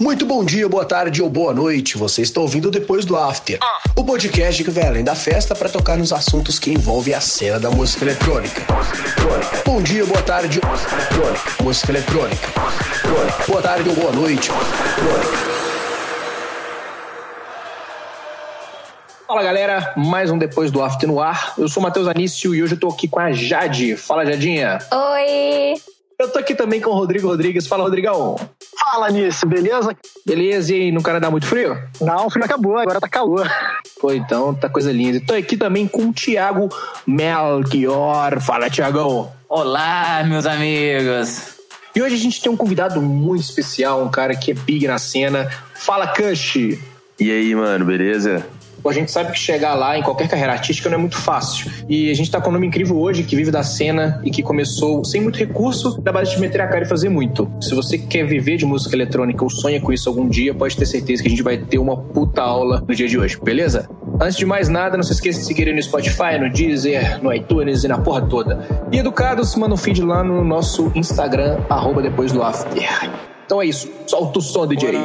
Muito bom dia, boa tarde ou boa noite. Você está ouvindo depois do After, o podcast que vai além da festa para tocar nos assuntos que envolvem a cena da música eletrônica. Bom dia, boa tarde, música eletrônica. Boa tarde ou boa noite. Fala galera, mais um Depois do After no ar. Eu sou o Matheus Anício e hoje eu tô aqui com a Jade. Fala, Jadinha. Oi! Eu tô aqui também com o Rodrigo Rodrigues. Fala, Rodrigão. Fala nisso, beleza? Beleza, e aí, no Canadá muito frio? Não, o frio acabou, agora tá calor. Pô, então tá coisa linda. Tô aqui também com o Thiago Melchior. Fala, Thiagão. Olá, meus amigos. E hoje a gente tem um convidado muito especial, um cara que é big na cena. Fala, Kush. E aí, mano, beleza? A gente sabe que chegar lá em qualquer carreira artística não é muito fácil. E a gente tá com um nome incrível hoje, que vive da cena e que começou sem muito recurso, da base de meter a cara e fazer muito. Se você quer viver de música eletrônica ou sonha com isso algum dia, pode ter certeza que a gente vai ter uma puta aula no dia de hoje, beleza? Antes de mais nada, não se esqueça de seguir no Spotify, no Deezer, no iTunes e na porra toda. E educados, manda um feed lá no nosso Instagram, arroba depois do after. Então é isso, solta o som, DJ.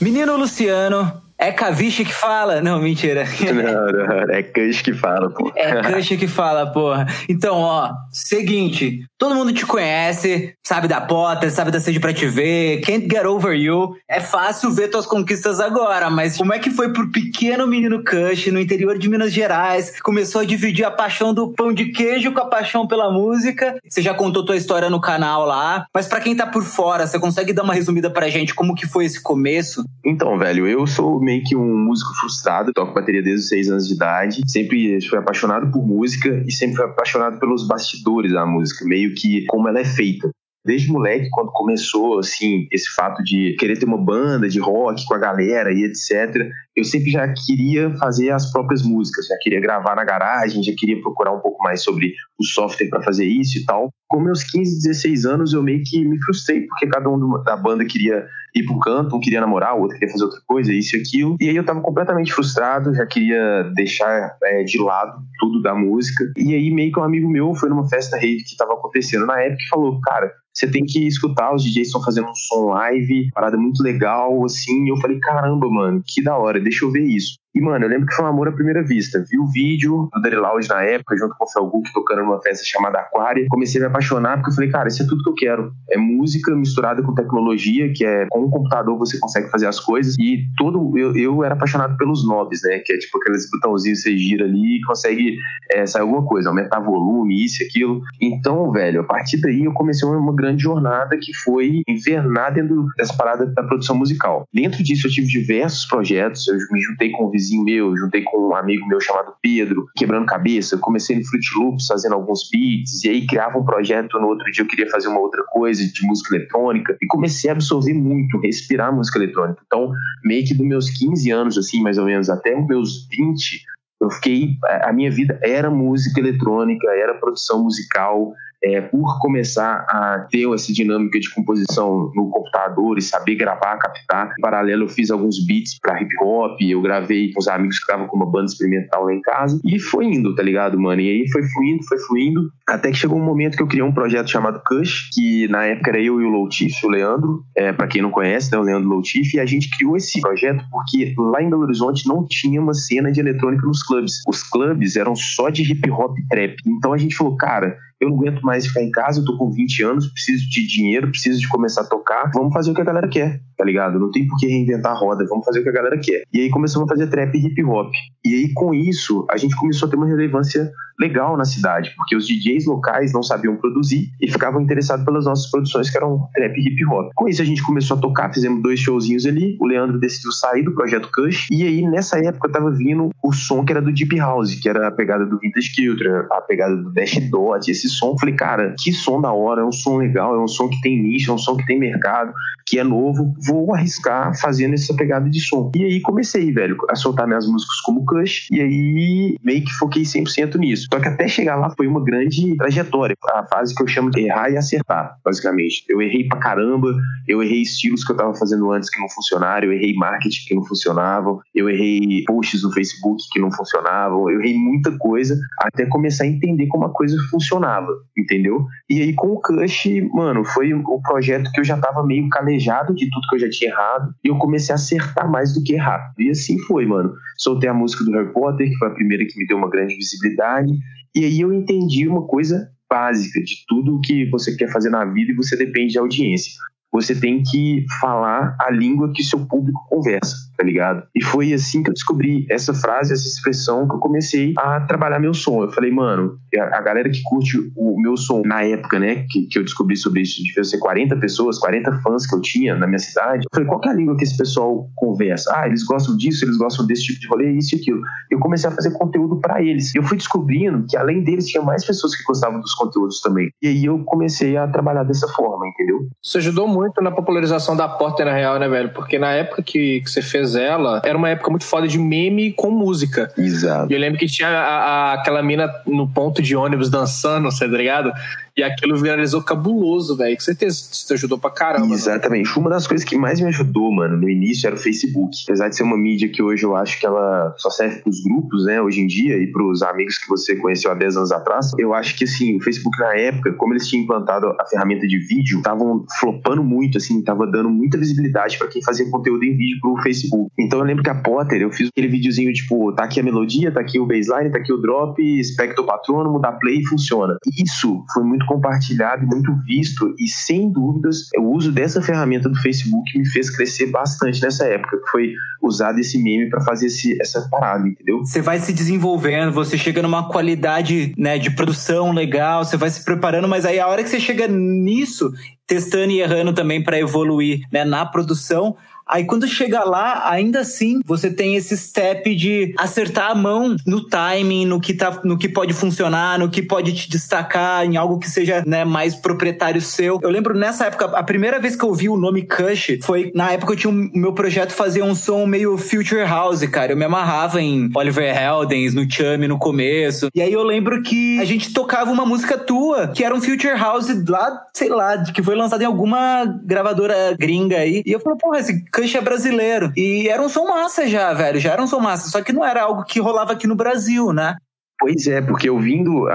Menino Luciano, é Caviche que fala? Não, mentira. Não, não, é Kush que fala, pô. É Kush que fala, porra. Então, ó, seguinte, todo mundo te conhece, sabe da Potter, sabe da Sede Pra Te Ver, Can't Get Over You. É fácil ver tuas conquistas agora, mas como é que foi pro pequeno menino Kush no interior de Minas Gerais? Começou a dividir a paixão do pão de queijo com a paixão pela música. Você já contou tua história no canal lá, mas para quem tá por fora, você consegue dar uma resumida pra gente como que foi esse começo? Então, velho, eu sou meio que um músico frustrado, toco bateria desde os seis anos de idade, sempre fui apaixonado por música e sempre fui apaixonado pelos bastidores da música, meio que como ela é feita. Desde moleque, quando começou, assim, esse fato de querer ter uma banda de rock com a galera e etc., eu sempre já queria fazer as próprias músicas, já queria gravar na garagem, já queria procurar um pouco mais sobre o software para fazer isso e tal. Com meus 15, 16 anos, eu meio que me frustrei, porque cada um da banda queria ir um canto, um queria namorar, o outro queria fazer outra coisa, isso e aquilo. E aí eu tava completamente frustrado, já queria deixar é, de lado tudo da música. E aí meio que um amigo meu foi numa festa rave que tava acontecendo na época e falou, cara, você tem que escutar, os DJs estão fazendo um som live, parada muito legal, assim. E eu falei, caramba, mano, que da hora, deixa eu ver isso. E, mano, eu lembro que foi um amor à primeira vista. Vi o vídeo do Daddy Loud na época, junto com o Felguk, tocando numa festa chamada Aquária. Comecei a me apaixonar, porque eu falei, cara, isso é tudo que eu quero. É música misturada com tecnologia, que é com o computador você consegue fazer as coisas. E todo. Eu, eu era apaixonado pelos knobs, né? Que é tipo aqueles botãozinhos que você gira ali e consegue é, sair alguma coisa, aumentar volume, isso e aquilo. Então, velho, a partir daí eu comecei uma grande jornada que foi invernar dentro dessa parada da produção musical. Dentro disso eu tive diversos projetos, eu me juntei com o vizinho meu, juntei com um amigo meu chamado Pedro, quebrando cabeça. Comecei no Fruit Loops fazendo alguns beats, e aí criava um projeto. No outro dia eu queria fazer uma outra coisa de música eletrônica, e comecei a absorver muito, respirar música eletrônica. Então, meio que dos meus 15 anos, assim, mais ou menos, até os meus 20, eu fiquei. A minha vida era música eletrônica, era produção musical é, por começar a ter essa dinâmica de composição no computador e saber gravar, captar. Em paralelo, eu fiz alguns beats para hip hop, eu gravei com os amigos que estavam com uma banda experimental lá em casa e foi indo, tá ligado, mano? E aí foi fluindo, foi fluindo, até que chegou um momento que eu criei um projeto chamado Cush, que na época era eu e o Loutif, o Leandro, é, para quem não conhece, né, o Leandro Loutif, e a gente criou esse projeto porque lá em Belo Horizonte não tinha uma cena de eletrônica nos clubes. Os clubes eram só de hip hop trap. Então a gente falou, cara, eu não aguento mais ficar em casa, eu tô com 20 anos, preciso de dinheiro, preciso de começar a tocar, vamos fazer o que a galera quer, tá ligado? Não tem por que reinventar a roda, vamos fazer o que a galera quer. E aí começamos a fazer trap e hip hop. E aí com isso, a gente começou a ter uma relevância legal na cidade, porque os DJs locais não sabiam produzir e ficavam interessados pelas nossas produções que eram trap e hip hop. Com isso a gente começou a tocar, fizemos dois showzinhos ali, o Leandro decidiu sair do projeto Cush, e aí nessa época tava vindo o som que era do Deep House, que era a pegada do Vintage Culture, a pegada do Dash Dot, esse som. Falei, cara, que som da hora, é um som legal, é um som que tem nicho, é um som que tem mercado, que é novo, vou arriscar fazendo essa pegada de som. E aí comecei, velho, a soltar minhas músicas como Cush, e aí meio que foquei 100% nisso. Só que até chegar lá foi uma grande trajetória. A fase que eu chamo de errar e acertar, basicamente. Eu errei pra caramba, eu errei estilos que eu tava fazendo antes que não funcionaram, eu errei marketing que não funcionavam, eu errei posts no Facebook que não funcionavam, eu errei muita coisa até começar a entender como a coisa funcionava, entendeu? E aí com o Cush, mano, foi o projeto que eu já tava meio calejado de tudo que eu já tinha errado e eu comecei a acertar mais do que errar. E assim foi, mano. Soltei a música do Harry Potter, que foi a primeira que me deu uma grande visibilidade, e aí eu entendi uma coisa básica de tudo que você quer fazer na vida e você depende de audiência. Você tem que falar a língua que seu público conversa, tá ligado? E foi assim que eu descobri essa frase, essa expressão, que eu comecei a trabalhar meu som. Eu falei, mano, a galera que curte o meu som na época, né, que, que eu descobri sobre isso, devia ser 40 pessoas, 40 fãs que eu tinha na minha cidade. Eu falei, qual que é a língua que esse pessoal conversa? Ah, eles gostam disso, eles gostam desse tipo de rolê, isso e aquilo. Eu comecei a fazer conteúdo para eles. Eu fui descobrindo que além deles tinha mais pessoas que gostavam dos conteúdos também. E aí eu comecei a trabalhar dessa forma, entendeu? Isso ajudou muito na popularização da Porter, na real, né, velho? Porque na época que, que você fez ela, era uma época muito foda de meme com música. Exato. E eu lembro que tinha a, a, aquela mina no ponto de ônibus dançando, você tá ligado? E aquilo viralizou cabuloso, velho. Com certeza isso te ajudou pra caramba. Né? Exatamente. Uma das coisas que mais me ajudou, mano, no início era o Facebook. Apesar de ser uma mídia que hoje eu acho que ela só serve pros grupos, né, hoje em dia, e pros amigos que você conheceu há 10 anos atrás, eu acho que, assim, o Facebook na época, como eles tinham implantado a ferramenta de vídeo, estavam flopando muito, assim, tava dando muita visibilidade para quem fazia conteúdo em vídeo pro Facebook. Então eu lembro que a Potter, eu fiz aquele videozinho, tipo, tá aqui a melodia, tá aqui o baseline, tá aqui o drop, espectro patrônomo, dá play e funciona. Isso foi muito compartilhado, muito visto e sem dúvidas o uso dessa ferramenta do Facebook me fez crescer bastante nessa época, que foi usado esse meme para fazer esse, essa parada, entendeu? Você vai se desenvolvendo, você chega numa qualidade né, de produção legal, você vai se preparando, mas aí a hora que você chega nisso, testando e errando também para evoluir né, na produção, Aí quando chega lá, ainda assim, você tem esse step de acertar a mão no timing, no que, tá, no que pode funcionar, no que pode te destacar, em algo que seja né, mais proprietário seu. Eu lembro nessa época, a primeira vez que eu vi o nome Kush foi na época eu tinha o meu projeto fazer um som meio Future House, cara. Eu me amarrava em Oliver Heldens, no Chame no começo. E aí eu lembro que a gente tocava uma música tua, que era um Future House lá, sei lá, que foi lançado em alguma gravadora gringa aí. E eu falei, porra, esse Kush é brasileiro. E era um som massa já, velho. Já era um som massa. Só que não era algo que rolava aqui no Brasil, né? Pois é, porque eu vindo,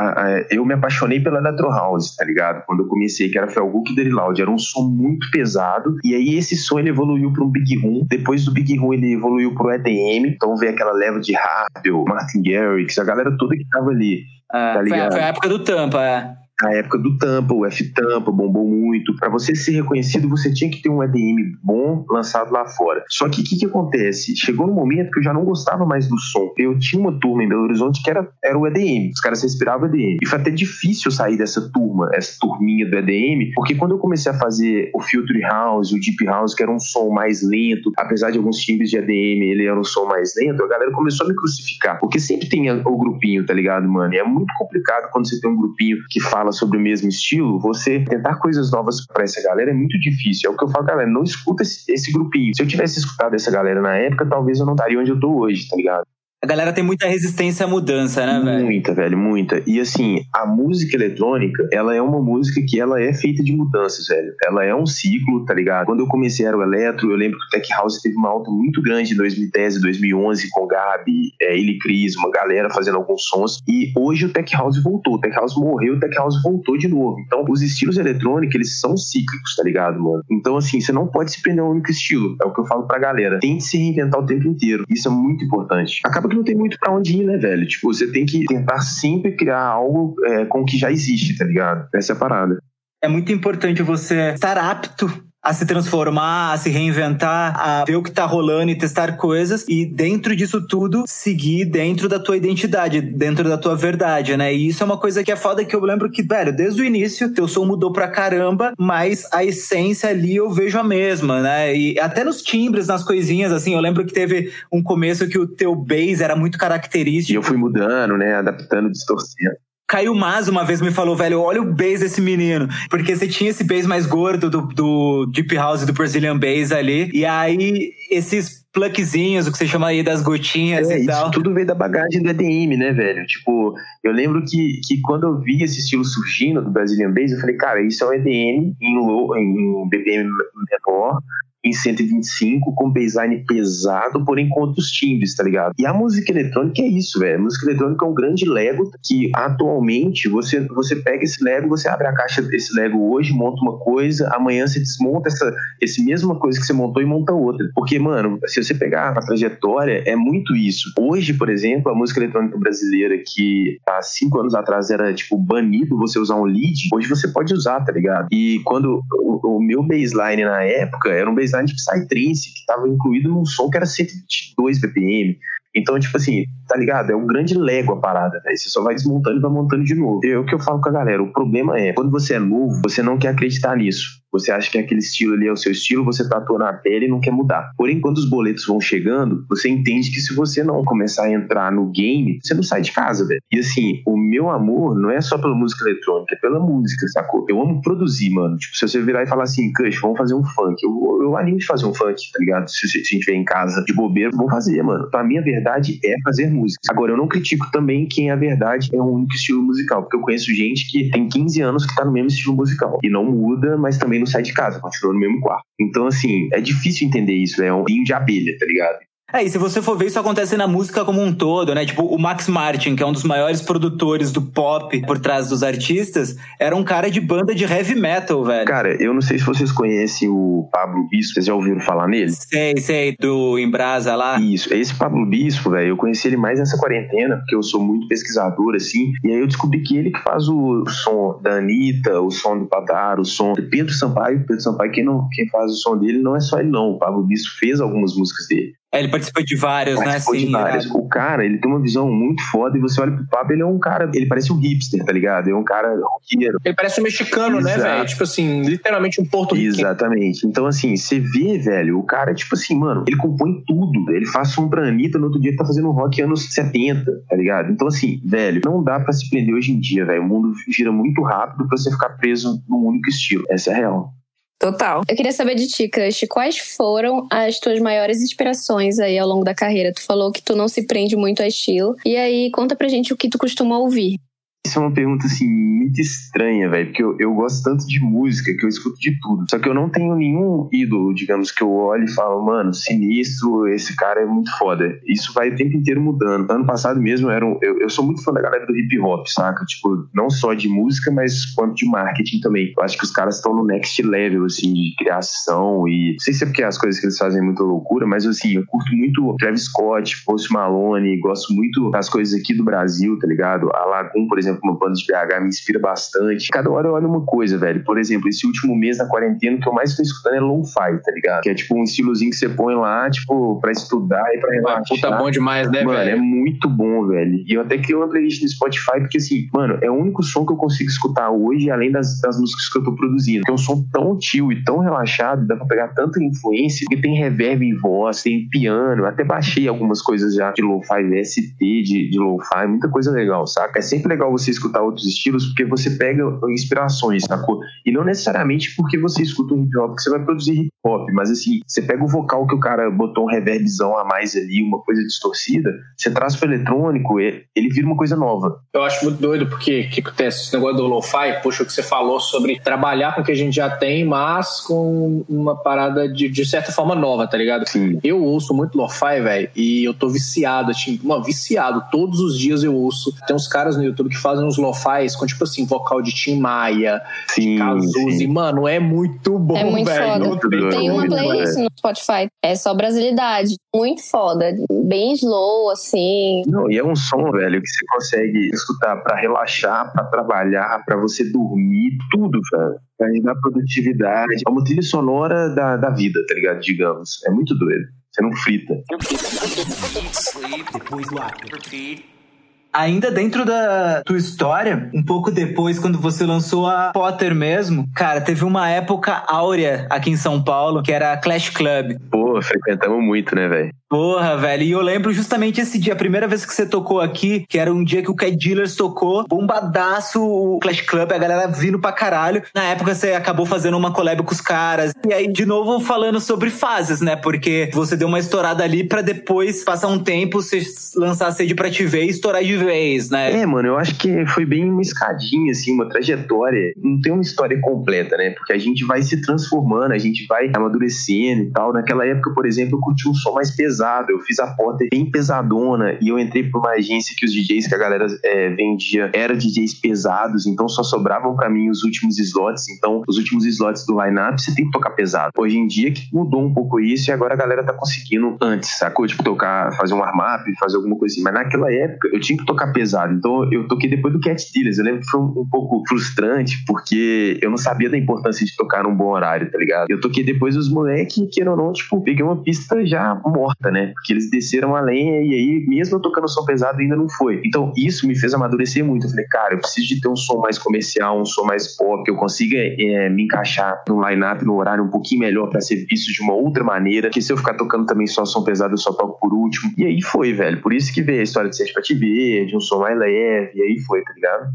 eu me apaixonei pela Electro House, tá ligado? Quando eu comecei, que era Felguk e Loud, era um som muito pesado, e aí esse som ele evoluiu para um Big Room, depois do Big Room ele evoluiu pro EDM, então veio aquela leva de Harville, Martin Garrix, a galera toda que tava ali, é, tá ligado? Foi, foi a época do Tampa, é na época do Tampa, o F-Tampa bombou muito. Para você ser reconhecido, você tinha que ter um EDM bom lançado lá fora. Só que o que, que acontece? Chegou no momento que eu já não gostava mais do som. Eu tinha uma turma em Belo Horizonte que era, era o EDM. Os caras respiravam EDM. E foi até difícil sair dessa turma, essa turminha do EDM, porque quando eu comecei a fazer o Filter House, o Deep House, que era um som mais lento, apesar de alguns timbres de EDM, ele era um som mais lento, a galera começou a me crucificar. Porque sempre tem o grupinho, tá ligado, mano? E é muito complicado quando você tem um grupinho que fala fala sobre o mesmo estilo, você tentar coisas novas para essa galera é muito difícil. É o que eu falo, galera, não escuta esse, esse grupinho. Se eu tivesse escutado essa galera na época, talvez eu não estaria onde eu tô hoje, tá ligado? A galera tem muita resistência à mudança, né, velho? Muita, velho, muita. E assim, a música eletrônica, ela é uma música que ela é feita de mudanças, velho. Ela é um ciclo, tá ligado? Quando eu comecei era o eletro, eu lembro que o Tech House teve uma alta muito grande em 2010 e 2011 com o Gabi, é, ele Cris, uma galera fazendo alguns sons. E hoje o Tech House voltou. O Tech House morreu, o Tech House voltou de novo. Então, os estilos eletrônicos, eles são cíclicos, tá ligado, mano? Então, assim, você não pode se prender a um único estilo. É o que eu falo pra galera. Tente se reinventar o tempo inteiro. Isso é muito importante. Acaba que não tem muito pra onde ir, né, velho? Tipo, você tem que tentar sempre criar algo é, com o que já existe, tá ligado? Essa é a parada. É muito importante você estar apto a se transformar, a se reinventar, a ver o que tá rolando e testar coisas e dentro disso tudo seguir dentro da tua identidade, dentro da tua verdade, né? E isso é uma coisa que é foda que eu lembro que, velho, desde o início teu som mudou pra caramba, mas a essência ali eu vejo a mesma, né? E até nos timbres, nas coisinhas, assim, eu lembro que teve um começo que o teu bass era muito característico. E eu fui mudando, né? Adaptando, distorcendo. Caio Mas uma vez me falou, velho, olha o bass desse menino. Porque você tinha esse bass mais gordo do, do Deep House do Brazilian Bass ali. E aí, esses pluckzinhos, o que você chama aí das gotinhas é, e isso tal. tudo veio da bagagem do EDM, né, velho? Tipo, eu lembro que, que quando eu vi esse estilo surgindo do Brazilian Bass, eu falei, cara, isso é um EDM em, low, em BPM menor, em 125, com baseline pesado, porém com outros timbres, tá ligado? E a música eletrônica é isso, velho. A música eletrônica é um grande Lego que atualmente você, você pega esse Lego, você abre a caixa desse Lego hoje, monta uma coisa, amanhã você desmonta essa esse mesma coisa que você montou e monta outra. Porque, mano, se você pegar a trajetória, é muito isso. Hoje, por exemplo, a música eletrônica brasileira que há cinco anos atrás era, tipo, banido você usar um lead, hoje você pode usar, tá ligado? E quando o, o meu baseline na época era um baseline de Psytrance, que estava incluído num som que era 122 BPM. Então, tipo assim, tá ligado? É um grande Lego a parada, né? Você só vai desmontando e vai montando de novo. É o que eu falo com a galera. O problema é, quando você é novo, você não quer acreditar nisso. Você acha que aquele estilo ali é o seu estilo, você tatua na pele e não quer mudar. Porém, quando os boletos vão chegando, você entende que se você não começar a entrar no game, você não sai de casa, velho. E assim, o meu amor não é só pela música eletrônica, é pela música, sacou? Eu amo produzir, mano. Tipo, se você virar e falar assim, Cush, vamos fazer um funk. Eu, eu animo de fazer um funk, tá ligado? Se, se a gente vier em casa de bobeira, vamos fazer, mano. Então, a minha verdade é fazer música. Agora, eu não critico também quem a verdade é um único estilo musical, porque eu conheço gente que tem 15 anos que tá no mesmo estilo musical. E não muda, mas também não sai de casa, continua no mesmo quarto. Então, assim, é difícil entender isso, é um vinho de abelha, tá ligado? É, e se você for ver, isso acontece na música como um todo, né? Tipo, o Max Martin, que é um dos maiores produtores do pop por trás dos artistas, era um cara de banda de heavy metal, velho. Cara, eu não sei se vocês conhecem o Pablo Bispo, vocês já ouviram falar nele? Sei, sei, do Embrasa lá. Isso, esse Pablo Bispo, velho, eu conheci ele mais nessa quarentena, porque eu sou muito pesquisador, assim, e aí eu descobri que ele que faz o som da Anitta, o som do Padar, o som do Pedro Sampaio. Pedro Sampaio, quem, não, quem faz o som dele não é só ele, não. O Pablo Bispo fez algumas músicas dele. É, ele participou de vários, participou né? Sim, de vários. O cara, ele tem uma visão muito foda e você olha pro Pablo, ele é um cara, ele parece um hipster, tá ligado? Ele é um cara roqueiro. Ele parece um mexicano, Exato. né, velho? Tipo assim, literalmente um porto. Exatamente. Então, assim, você vê, velho, o cara, tipo assim, mano, ele compõe tudo. Ele faz som pra Anitta, no outro dia ele tá fazendo rock anos 70, tá ligado? Então, assim, velho, não dá pra se prender hoje em dia, velho. O mundo gira muito rápido pra você ficar preso num único estilo. Essa é a real. Total. Eu queria saber de ti, Crush, quais foram as tuas maiores inspirações aí ao longo da carreira? Tu falou que tu não se prende muito a estilo. E aí, conta pra gente o que tu costuma ouvir. Isso é uma pergunta, assim, muito estranha, velho, porque eu, eu gosto tanto de música que eu escuto de tudo. Só que eu não tenho nenhum ídolo, digamos, que eu olho e falo, mano, sinistro, esse cara é muito foda. Isso vai o tempo inteiro mudando. Ano passado mesmo, era um, eu, eu sou muito fã da galera do hip hop, saca? Tipo, não só de música, mas quanto de marketing também. Eu acho que os caras estão no next level, assim, de criação e. Não sei se é porque as coisas que eles fazem é muito loucura, mas assim, eu curto muito Travis Scott, Post Malone, gosto muito das coisas aqui do Brasil, tá ligado? A Lagoon, por exemplo, uma banda de BH me inspira bastante. Cada hora eu olho uma coisa, velho. Por exemplo, esse último mês na quarentena, o que eu mais tô escutando é lo-fi, tá ligado? Que é tipo um estilozinho que você põe lá, tipo, pra estudar e pra relaxar. Puta bom demais, né, mano, velho? é muito bom, velho. E eu até criei uma playlist no Spotify, porque assim, mano, é o único som que eu consigo escutar hoje, além das, das músicas que eu tô produzindo. Que é um som tão chill e tão relaxado, dá pra pegar tanta influência, que tem reverb em voz, tem piano, até baixei algumas coisas já de lo-fi, VST de, de lo-fi, muita coisa legal, saca? É sempre legal você escutar outros estilos, porque você pega inspirações, sacou? E não necessariamente porque você escuta um hip hop que você vai produzir hip hop, mas assim, você pega o vocal que o cara botou um reverbzão a mais ali, uma coisa distorcida, você traz pro eletrônico, ele, ele vira uma coisa nova. Eu acho muito doido, porque o que acontece? Esse negócio do lo-fi, puxa o que você falou sobre trabalhar com o que a gente já tem, mas com uma parada de, de certa forma nova, tá ligado? Sim. Eu ouço muito lo-fi, velho, e eu tô viciado, tipo, mano, viciado. Todos os dias eu ouço. Tem uns caras no YouTube que fazem uns lo-fis com, tipo assim, vocal de Tim Maia, sim, de Cazuza. Mano, é muito bom, É muito velho. foda. Muito doido. Tem uma playlist no Spotify, é só brasilidade. Muito foda. Bem slow, assim. Não, e é um som, velho, que você consegue escutar pra relaxar, pra trabalhar, pra você dormir, tudo, velho. Pra dar produtividade. É uma trilha sonora da, da vida, tá ligado? Digamos. É muito doido. Você não frita. Ainda dentro da tua história, um pouco depois, quando você lançou a Potter mesmo, cara, teve uma época áurea aqui em São Paulo, que era a Clash Club. Pô, frequentamos muito, né, velho? Porra, velho. E eu lembro justamente esse dia, a primeira vez que você tocou aqui, que era um dia que o Cat Dealers tocou, bombadaço o Clash Club, a galera vindo pra caralho. Na época você acabou fazendo uma collab com os caras. E aí, de novo, falando sobre fases, né? Porque você deu uma estourada ali pra depois passar um tempo, você lançar a sede pra te ver e estourar de vez, né? É, mano, eu acho que foi bem uma escadinha, assim, uma trajetória. Não tem uma história completa, né? Porque a gente vai se transformando, a gente vai amadurecendo e tal. Naquela época, por exemplo, eu curti um som mais pesado. Eu fiz a porta bem pesadona e eu entrei pra uma agência que os DJs que a galera é, vendia eram DJs pesados, então só sobravam para mim os últimos slots. Então, os últimos slots do line-up você tem que tocar pesado. Hoje em dia que mudou um pouco isso e agora a galera tá conseguindo antes, sacou? Tipo, tocar, fazer um warm-up, fazer alguma coisa assim. Mas naquela época eu tinha que tocar pesado. Então eu toquei depois do Cat Dealers. Eu lembro que foi um, um pouco frustrante porque eu não sabia da importância de tocar num bom horário, tá ligado? Eu toquei depois os moleques, que ou não, tipo, peguei uma pista já morta, né? Porque eles desceram a lenha e aí, mesmo tocando som pesado, ainda não foi. Então isso me fez amadurecer muito. Eu falei, cara, eu preciso de ter um som mais comercial, um som mais pop, que eu consiga é, me encaixar no line-up, no horário um pouquinho melhor para ser visto de uma outra maneira. Que se eu ficar tocando também só som pesado, eu só toco por último. E aí foi, velho. Por isso que veio a história de Sede Pra Te Ver, de um som mais leve, e aí foi, tá ligado?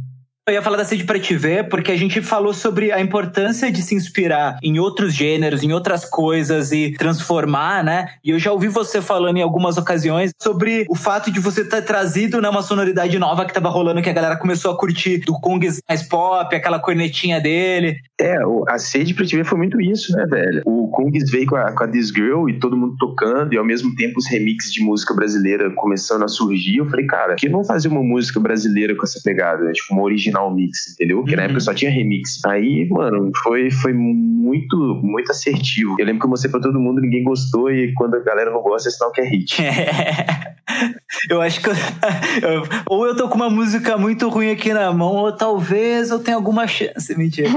Eu ia falar da Sede Pra Te Ver, porque a gente falou sobre a importância de se inspirar em outros gêneros, em outras coisas e transformar, né? E eu já ouvi você falando em algumas ocasiões sobre o fato de você ter trazido né, uma sonoridade nova que tava rolando, que a galera começou a curtir do Kong mais pop, aquela cornetinha dele. É, a Sede Pra Te Ver foi muito isso, né, velho? O Kongs veio com a, com a This Girl e todo mundo tocando, e ao mesmo tempo os remixes de música brasileira começando a surgir. Eu falei, cara, que não fazer uma música brasileira com essa pegada, né? tipo, uma original mix, entendeu? Porque uhum. na época só tinha remix. Aí, mano, foi, foi muito, muito assertivo. Eu lembro que eu mostrei pra todo mundo, ninguém gostou, e quando a galera não gosta, é sinal que é hit. eu acho que. Eu, ou eu tô com uma música muito ruim aqui na mão, ou talvez eu tenha alguma chance. Mentira.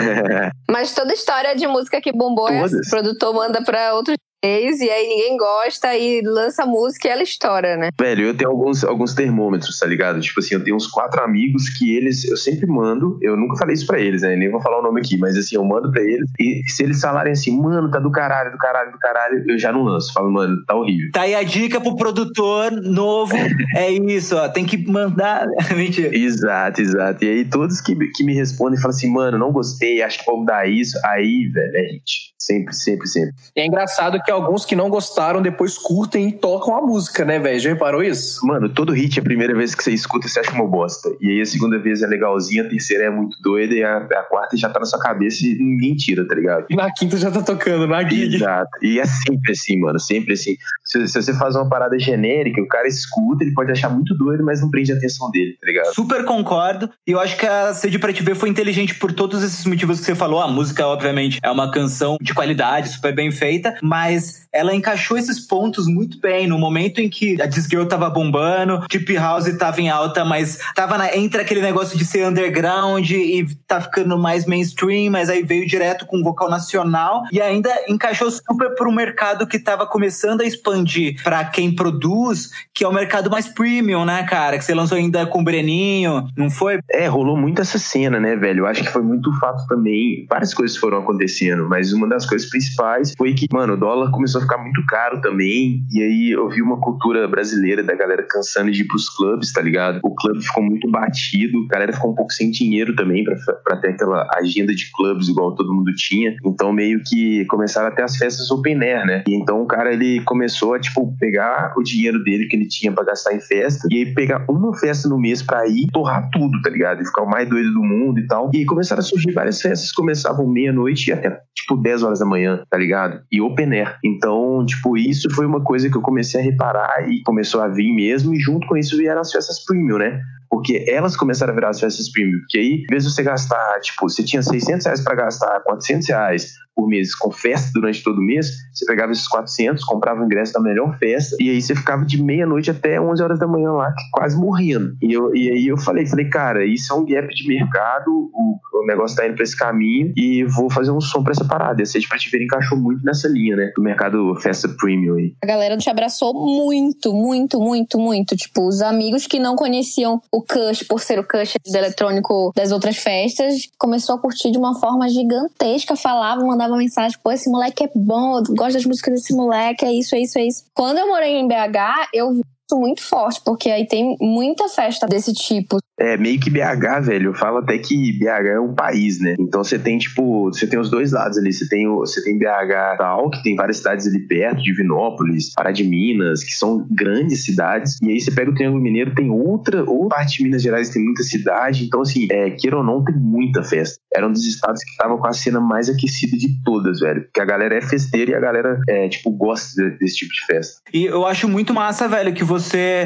Mas toda história de música que bombou, é assim, o produtor manda pra outros e aí ninguém gosta e lança música e ela estoura, né? Velho, eu tenho alguns, alguns termômetros, tá ligado? Tipo assim, eu tenho uns quatro amigos que eles, eu sempre mando, eu nunca falei isso pra eles, né? Nem vou falar o nome aqui, mas assim, eu mando pra eles e se eles falarem assim, mano, tá do caralho, do caralho, do caralho, eu já não lanço. Falo, mano, tá horrível. Tá aí a dica pro produtor novo, é isso, ó, tem que mandar. Mentira. Exato, exato. E aí todos que, que me respondem falam assim, mano, não gostei, acho que vou mudar isso, aí, velho, é hit. Sempre, sempre, sempre. E é engraçado que alguns que não gostaram depois curtem e tocam a música, né, velho? Já reparou isso? Mano, todo hit, a primeira vez que você escuta, você acha uma bosta. E aí a segunda vez é legalzinha, a terceira é muito doida e a, a quarta já tá na sua cabeça e ninguém tira, tá ligado? Na quinta já tá tocando, na gig. Exato. E é sempre assim, mano, sempre assim. Se, se, você faz uma parada genérica, o cara escuta, ele pode achar muito doido, mas não prende a atenção dele, tá ligado? Super concordo. E eu acho que a Sede Pra Te Ver foi inteligente por todos esses motivos que você falou. A música, obviamente, é uma canção de qualidade, super bem feita, mas ela encaixou esses pontos muito bem. No momento em que a Disc Girl tava bombando, Deep House tava em alta, mas tava na, entre aquele negócio de ser underground e tá ficando mais mainstream, mas aí veio direto com vocal nacional e ainda encaixou super pro mercado que tava começando a expandir para quem produz, que é o mercado mais premium, né, cara? Que você lançou ainda com o Breninho, não foi? É, rolou muito essa cena, né, velho? Eu acho que foi muito fato também. Várias coisas foram acontecendo, mas uma das coisas principais foi que, mano, o dólar começou a ficar muito caro também. E aí eu vi uma cultura brasileira da galera cansando de ir pros clubes, tá ligado? O clube ficou muito batido, a galera ficou um pouco sem dinheiro também para ter aquela agenda de clubes igual todo mundo tinha. Então meio que começaram a ter as festas open air, né? E então o cara ele começou a tipo pegar o dinheiro dele que ele tinha para gastar em festa e aí pegar uma festa no mês para ir torrar tudo, tá ligado? E ficar o mais doido do mundo e tal. E aí começaram a surgir várias festas, começavam meia-noite e até tipo 10 horas da manhã, tá ligado? E open air. Então, tipo, isso foi uma coisa que eu comecei a reparar e começou a vir mesmo, e junto com isso vieram as festas premium, né? Porque elas começaram a virar as festas premium. Porque aí, em vez de você gastar, tipo, você tinha 600 reais para gastar, 400 reais por mês com festa durante todo o mês, você pegava esses 400, comprava o ingresso da melhor festa, e aí você ficava de meia-noite até 11 horas da manhã lá, quase morrendo. E, eu, e aí eu falei, falei, cara, isso é um gap de mercado, o, o negócio tá indo pra esse caminho, e vou fazer um som pra essa parada. E a Sede Pra Te Ver encaixou muito nessa linha, né, do mercado festa premium aí. A galera te abraçou muito, muito, muito, muito. Tipo, os amigos que não conheciam o Kush por ser o Kush do eletrônico das outras festas, começou a curtir de uma forma gigantesca, falava, mandava mensagem, pô, esse moleque é bom, eu gosto das músicas desse moleque, é isso, é isso, é isso. Quando eu morei em BH, eu vi muito forte, porque aí tem muita festa desse tipo. É meio que BH, velho. Eu falo até que BH é um país, né? Então você tem, tipo, você tem os dois lados ali. Você tem, o, você tem BH tal, que tem várias cidades ali perto, Divinópolis, Pará de Minas, que são grandes cidades. E aí você pega o Triângulo Mineiro, tem outra, ou parte de Minas Gerais tem muita cidade. Então, assim, é, queira ou não, tem muita festa. Era um dos estados que tava com a cena mais aquecida de todas, velho. Porque a galera é festeira e a galera, é, tipo, gosta desse tipo de festa. E eu acho muito massa, velho, que você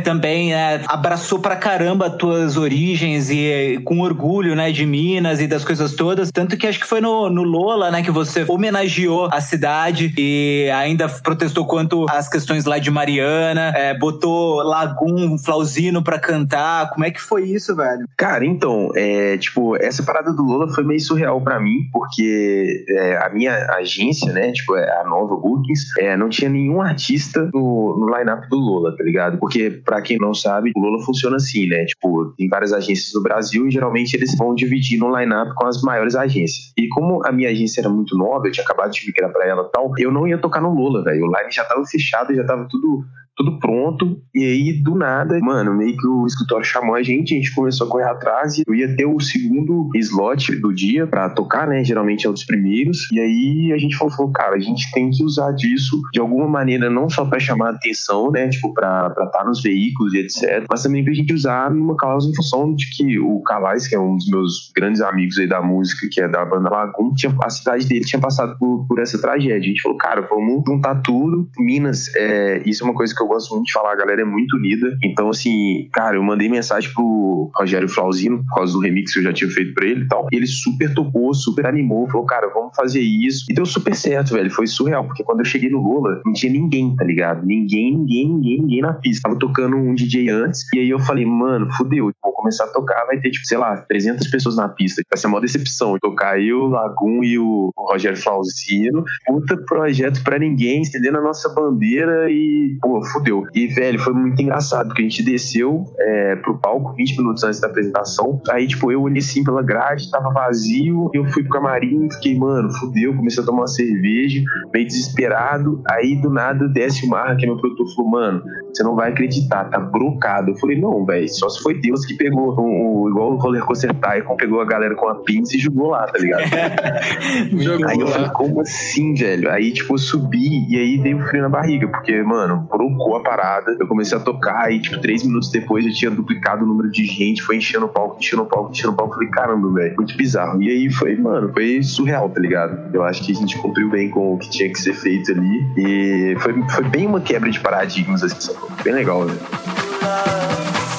também é, abraçou pra caramba as tuas origens e com orgulho, né, de Minas e das coisas todas. Tanto que acho que foi no, no Lola, né, que você homenageou a cidade e ainda protestou quanto às questões lá de Mariana, é, botou Lagum, Flauzino pra cantar. Como é que foi isso, velho? Cara, então, é, tipo, essa parada do Lola foi meio surreal para mim, porque é, a minha agência, né, tipo, é, a Nova Bookings, é, não tinha nenhum artista no, no line-up do Lola, tá ligado? Porque, para quem não sabe, o Lola funciona assim, né? Tipo, tem várias agências do Brasil e geralmente eles vão dividir no line-up com as maiores agências. E como a minha agência era muito nova, eu tinha acabado de migrar para ela e tal, eu não ia tocar no Lula, velho. O line já tava fechado, já tava tudo tudo pronto. E aí, do nada, mano, meio que o escritório chamou a gente, a gente começou a correr atrás e eu ia ter o segundo slot do dia para tocar, né? Geralmente é um dos primeiros. E aí a gente falou, falou, cara, a gente tem que usar disso de alguma maneira, não só para chamar atenção, né? Tipo, pra estar tá nos veículos e etc. Mas também pra gente usar numa causa em função de que o Calais, que é um dos meus grandes amigos aí da música, que é da banda Lagoon, tinha, a cidade dele tinha passado por, por essa tragédia. A gente falou, cara, vamos juntar tudo. Minas, é, isso é uma coisa que eu gosto muito de falar, a galera é muito unida. Então, assim, cara, eu mandei mensagem pro Rogério Flauzino, por causa do remix que eu já tinha feito pra ele e tal. E ele super topou, super animou, falou, cara, vamos fazer isso. E deu super certo, velho. Foi surreal, porque quando eu cheguei no Lula, não tinha ninguém, tá ligado? Ninguém, ninguém, ninguém, ninguém na pista. Tava tocando um DJ antes, e aí eu falei, mano, fudeu, vou começar a tocar, vai ter, tipo, sei lá, 300 pessoas na pista. Vai ser uma decepção. Tocar eu, o Lagum e o Rogério Flauzino. Puta projeto pra ninguém, estendendo a nossa bandeira e, pô, fudeu. E, velho, foi muito engraçado, porque a gente desceu é, pro palco 20 minutos antes da apresentação. Aí, tipo, eu olhei assim pela grade, tava vazio. Eu fui pro camarim fiquei, mano, fudeu. Comecei a tomar uma cerveja, meio desesperado. Aí, do nada, desce o Marra, que é meu produtor, falou, mano, você não vai acreditar, tá brocado. Eu falei, não, velho, só se foi Deus que pegou, um, um, igual o Roller Coaster Tycoon, pegou a galera com a pinça e jogou lá, tá ligado? aí eu falei, como assim, velho? Aí, tipo, eu subi e aí veio frio na barriga, porque, mano, brocou a parada. Eu comecei a tocar e, tipo, três minutos depois eu tinha duplicado o número de gente, foi enchendo o palco, enchendo o palco, enchendo o palco. Falei, caramba, velho, muito bizarro. E aí foi, mano, foi surreal, tá ligado? Eu acho que a gente cumpriu bem com o que tinha que ser feito ali. E foi, foi bem uma quebra de paradigmas, assim, bem legal, velho.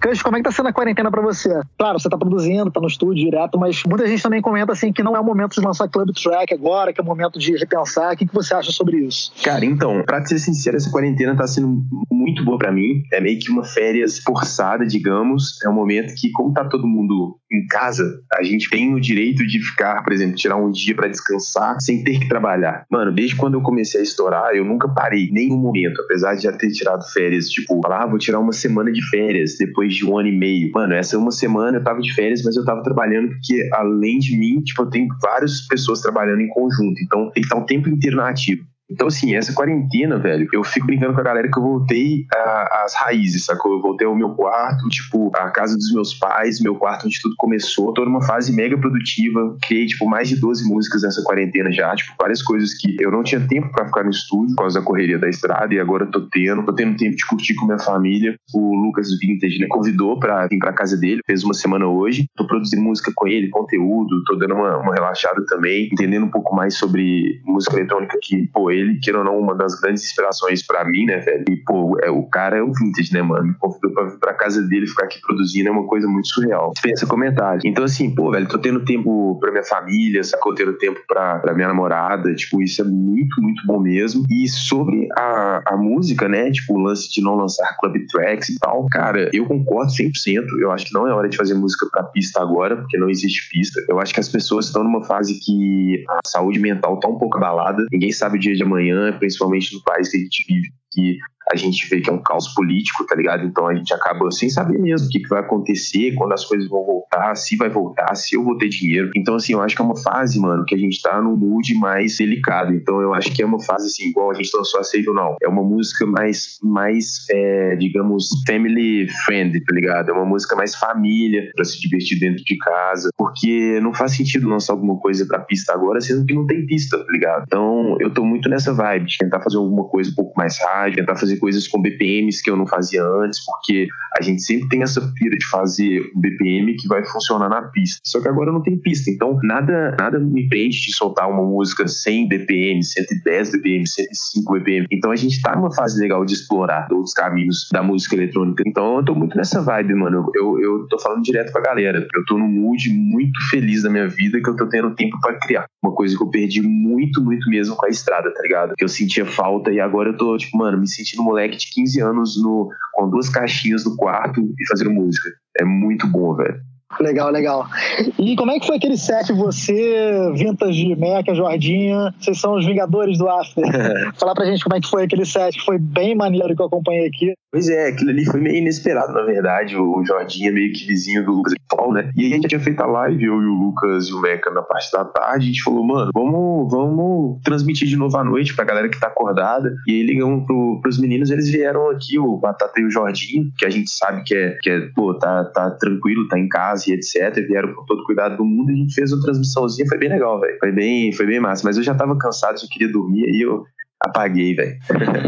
Crush, como é que tá sendo a quarentena pra você? Claro, você tá produzindo, tá no estúdio direto, mas muita gente também comenta assim que não é o momento de lançar club track agora, que é o momento de repensar. O que, que você acha sobre isso? Cara, então, pra ser sincero, essa quarentena tá sendo muito boa pra mim. É meio que uma férias forçada, digamos. É um momento que, como tá todo mundo em casa, a gente tem o direito de ficar, por exemplo, tirar um dia para descansar sem ter que trabalhar. Mano, desde quando eu comecei a estourar, eu nunca parei, nenhum momento, apesar de já ter tirado férias, tipo, ah, vou tirar uma semana de férias depois de um ano e meio. Mano, essa uma semana eu tava de férias, mas eu tava trabalhando porque, além de mim, tipo, eu tenho várias pessoas trabalhando em conjunto. Então, tem que estar o tempo inteiro na ativa. Então, assim, essa quarentena, velho, eu fico brincando com a galera que eu voltei a, a as raízes, sacou? Eu voltei ao meu quarto, tipo, a casa dos meus pais, meu quarto onde tudo começou. Tô numa fase mega produtiva, criei, tipo, mais de 12 músicas nessa quarentena já, tipo, várias coisas que eu não tinha tempo para ficar no estúdio por causa da correria da estrada e agora tô tendo. Tô tendo tempo de curtir com minha família. O Lucas Vintage, né, convidou pra vir pra casa dele, fez uma semana hoje. Tô produzindo música com ele, conteúdo, tô dando uma, uma relaxada também, entendendo um pouco mais sobre música eletrônica que, pô, ele, que ou não, uma das grandes inspirações para mim, né, velho? E, pô, é, o cara é o Vintage, né, mano? Me convidou pra vir pra casa dele, ficar aqui produzindo, é uma coisa muito surreal. Pensa comentário. Então, assim, pô, velho, tô tendo tempo pra minha família, sacou? Tendo tempo pra, pra minha namorada, tipo, isso é muito, muito bom mesmo. E sobre a, a música, né, tipo, o lance de não lançar club tracks e tal, cara, eu concordo 100%. Eu acho que não é hora de fazer música pra pista agora, porque não existe pista. Eu acho que as pessoas estão numa fase que a saúde mental tá um pouco abalada. Ninguém sabe o dia de amanhã, principalmente no país que a gente vive, que a gente vê que é um caos político, tá ligado? Então a gente acaba sem saber mesmo o que, que vai acontecer, quando as coisas vão voltar, se vai voltar, se eu vou ter dinheiro. Então, assim, eu acho que é uma fase, mano, que a gente tá num mood mais delicado. Então eu acho que é uma fase, assim, igual a gente lançou Aceito ou Não. É uma música mais, mais é, digamos, family friend, tá ligado? É uma música mais família, pra se divertir dentro de casa. Porque não faz sentido lançar alguma coisa pra pista agora, sendo que não tem pista, tá ligado? Então eu tô muito nessa vibe de tentar fazer alguma coisa um pouco mais rádio, tentar fazer coisas com BPMs que eu não fazia antes, porque a gente sempre tem essa pira de fazer um BPM que vai funcionar na pista. Só que agora não tem pista, então nada nada me prende de soltar uma música 100 BPM, 110 BPM, 105 BPM. Então a gente tá numa fase legal de explorar outros caminhos da música eletrônica. Então eu tô muito nessa vibe, mano. Eu, eu tô falando direto pra galera. Eu tô num mood muito feliz da minha vida que eu tô tendo tempo para criar. Uma coisa que eu perdi muito, muito mesmo com a estrada, tá ligado? Que eu sentia falta e agora eu tô, tipo, mano, me sentindo moleque de 15 anos no, com duas caixinhas no quarto e fazendo música. É muito bom, velho. Legal, legal. E como é que foi aquele set? Você, Vintage, Meca, Jordinha, vocês são os vingadores do After. Falar pra gente como é que foi aquele set, que foi bem maneiro que eu acompanhei aqui. Pois é, aquilo ali foi meio inesperado, na verdade. O Jordinha meio que vizinho do Lucas e Paulo, né? E aí a gente tinha feito a live, eu e o Lucas e o Meca na parte da tarde. A gente falou, mano, vamos, vamos transmitir de novo à noite pra galera que tá acordada. E aí ligamos pro, pros meninos, eles vieram aqui, o Batata e o Jordinho, que a gente sabe que é, que é pô, tá, tá tranquilo, tá em casa e etc. Vieram com todo cuidado do mundo. A gente fez uma transmissãozinha, foi bem legal, velho. Foi bem, foi bem massa. Mas eu já tava cansado, já queria dormir. Aí eu apaguei, velho.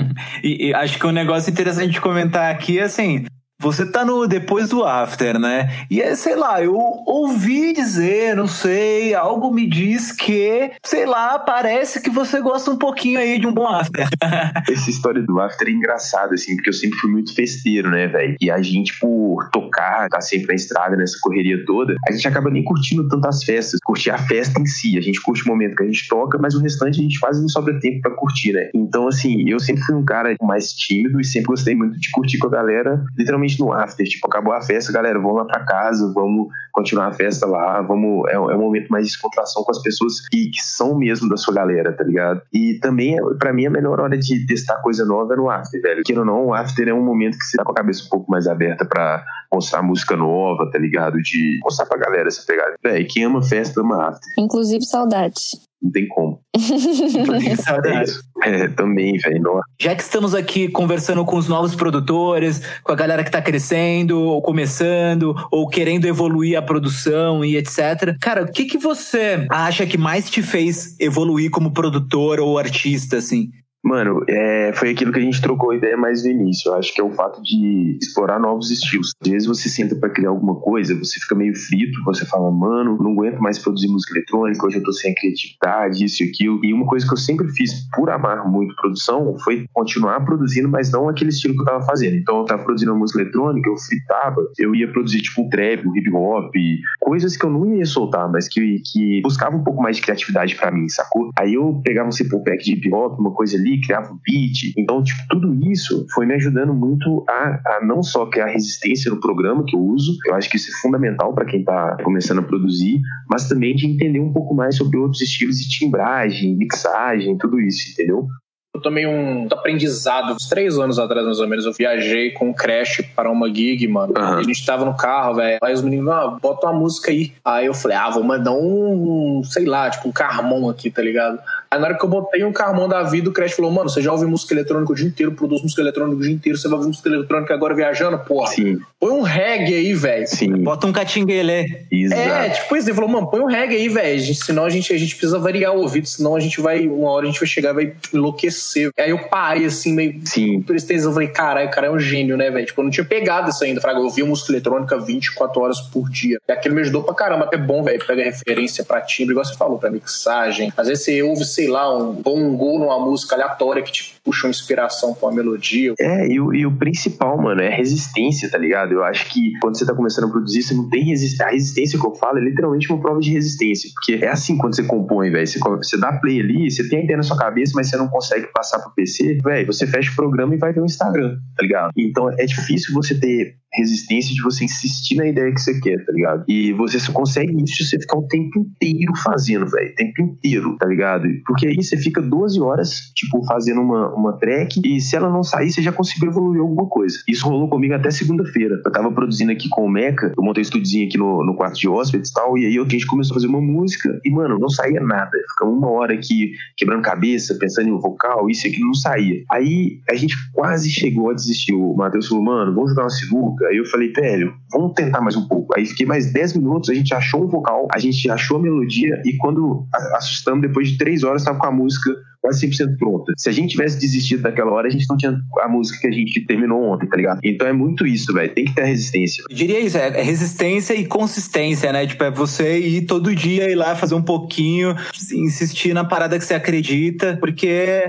e, e, acho que um negócio interessante de comentar aqui assim. Você tá no depois do after, né? E é, sei lá, eu ouvi dizer, não sei, algo me diz que, sei lá, parece que você gosta um pouquinho aí de um bom after. Essa história do after é engraçada, assim, porque eu sempre fui muito festeiro, né, velho? E a gente, por tocar, tá sempre na estrada, nessa correria toda, a gente acaba nem curtindo tantas festas, curtir a festa em si. A gente curte o momento que a gente toca, mas o restante a gente quase não sobra tempo para curtir, né? Então, assim, eu sempre fui um cara mais tímido e sempre gostei muito de curtir com a galera, literalmente no after. Tipo, acabou a festa, galera, vamos lá pra casa, vamos continuar a festa lá, vamos. É, é um momento mais de descontração com as pessoas que, que são mesmo da sua galera, tá ligado? E também, para mim, a melhor hora de testar coisa nova é no after, velho. Queira ou não, o after é um momento que você tá com a cabeça um pouco mais aberta para mostrar música nova, tá ligado? De mostrar pra galera essa pegada. Véi, quem ama festa ama after. Inclusive saudades. Não tem como. Saudade. É, também, velho. Já que estamos aqui conversando com os novos produtores, com a galera que tá crescendo, ou começando, ou querendo evoluir a produção e etc. Cara, o que, que você acha que mais te fez evoluir como produtor ou artista, assim? Mano, é, foi aquilo que a gente trocou ideia mais no início. Eu acho que é o fato de explorar novos estilos. Às vezes você senta para criar alguma coisa, você fica meio frito, você fala, mano, não aguento mais produzir música eletrônica, hoje eu tô sem criatividade, isso e aquilo. E uma coisa que eu sempre fiz por amar muito produção foi continuar produzindo, mas não aquele estilo que eu tava fazendo. Então eu tava produzindo música eletrônica, eu fritava, eu ia produzir tipo um trap, um hip hop, coisas que eu não ia soltar, mas que, que buscava um pouco mais de criatividade para mim, sacou? Aí eu pegava um simple pack de hip hop, uma coisa ali, criava o beat. Então, tipo, tudo isso foi me ajudando muito a, a não só criar resistência no programa que eu uso, eu acho que isso é fundamental para quem tá começando a produzir, mas também de entender um pouco mais sobre outros estilos de timbragem, mixagem, tudo isso, entendeu? Eu tomei um aprendizado uns três anos atrás, mais ou menos. Eu viajei com o Crash para uma gig, mano. Uhum. a gente tava no carro, velho. Aí os meninos, ah, bota uma música aí. Aí eu falei, ah, vou mandar um, sei lá, tipo um Carmon aqui, tá ligado? Aí na hora que eu botei um Carmão da vida, o Crash falou, mano, você já ouve música eletrônica o dia inteiro, produz música eletrônica o dia inteiro, você vai ouvir música eletrônica agora viajando, porra. Sim. Põe um reggae aí, velho. Sim. Bota um catinguelê. Exato. É, tipo isso, ele falou, mano, põe um reggae aí, velho. Senão a gente, a gente precisa variar o ouvido, senão a gente vai, uma hora a gente vai chegar vai enlouquecer. Aí eu parei, assim, meio Sim. tristeza. Eu falei, caralho, o cara é um gênio, né, velho? Tipo, eu não tinha pegado isso ainda. Fraga, eu ouvia música eletrônica 24 horas por dia. E aquilo me ajudou pra caramba. É bom, velho, pega referência pra timbre, igual você falou, pra mixagem. Às vezes você ouve, sei lá, um bom gol numa música aleatória que te puxa uma inspiração pra uma melodia. É, e o, e o principal, mano, é resistência, tá ligado? Eu acho que quando você tá começando a produzir, você não tem resistência. A resistência que eu falo é literalmente uma prova de resistência. Porque é assim quando você compõe, velho. Você, você dá play ali, você tem a ideia na sua cabeça, mas você não consegue passar pro PC, velho, você fecha o programa e vai ver o Instagram, tá ligado? Então é difícil você ter resistência de você insistir na ideia que você quer, tá ligado? E você só consegue isso se você ficar o tempo inteiro fazendo, velho. O tempo inteiro, tá ligado? Porque aí você fica 12 horas, tipo, fazendo uma, uma track e se ela não sair, você já conseguiu evoluir alguma coisa. Isso rolou comigo até segunda-feira. Eu tava produzindo aqui com o Meca, eu montei um estúdiozinho aqui no, no quarto de hóspedes e tal, e aí a gente começou a fazer uma música e, mano, não saía nada. Ficamos uma hora aqui quebrando cabeça, pensando em um vocal, isso e aquilo não saía. Aí a gente quase chegou a desistir. O Matheus falou, mano, vamos jogar uma sinuca? Aí eu falei, velho, vamos tentar mais um pouco. Aí fiquei mais 10 minutos, a gente achou um vocal, a gente achou a melodia e quando assustamos, depois de 3 horas, tava com a música quase 100% pronta. Se a gente tivesse desistido daquela hora, a gente não tinha a música que a gente terminou ontem, tá ligado? Então é muito isso, velho. Tem que ter resistência. Eu diria isso, é resistência e consistência, né? Tipo, é você ir todo dia ir lá fazer um pouquinho, insistir na parada que você acredita, porque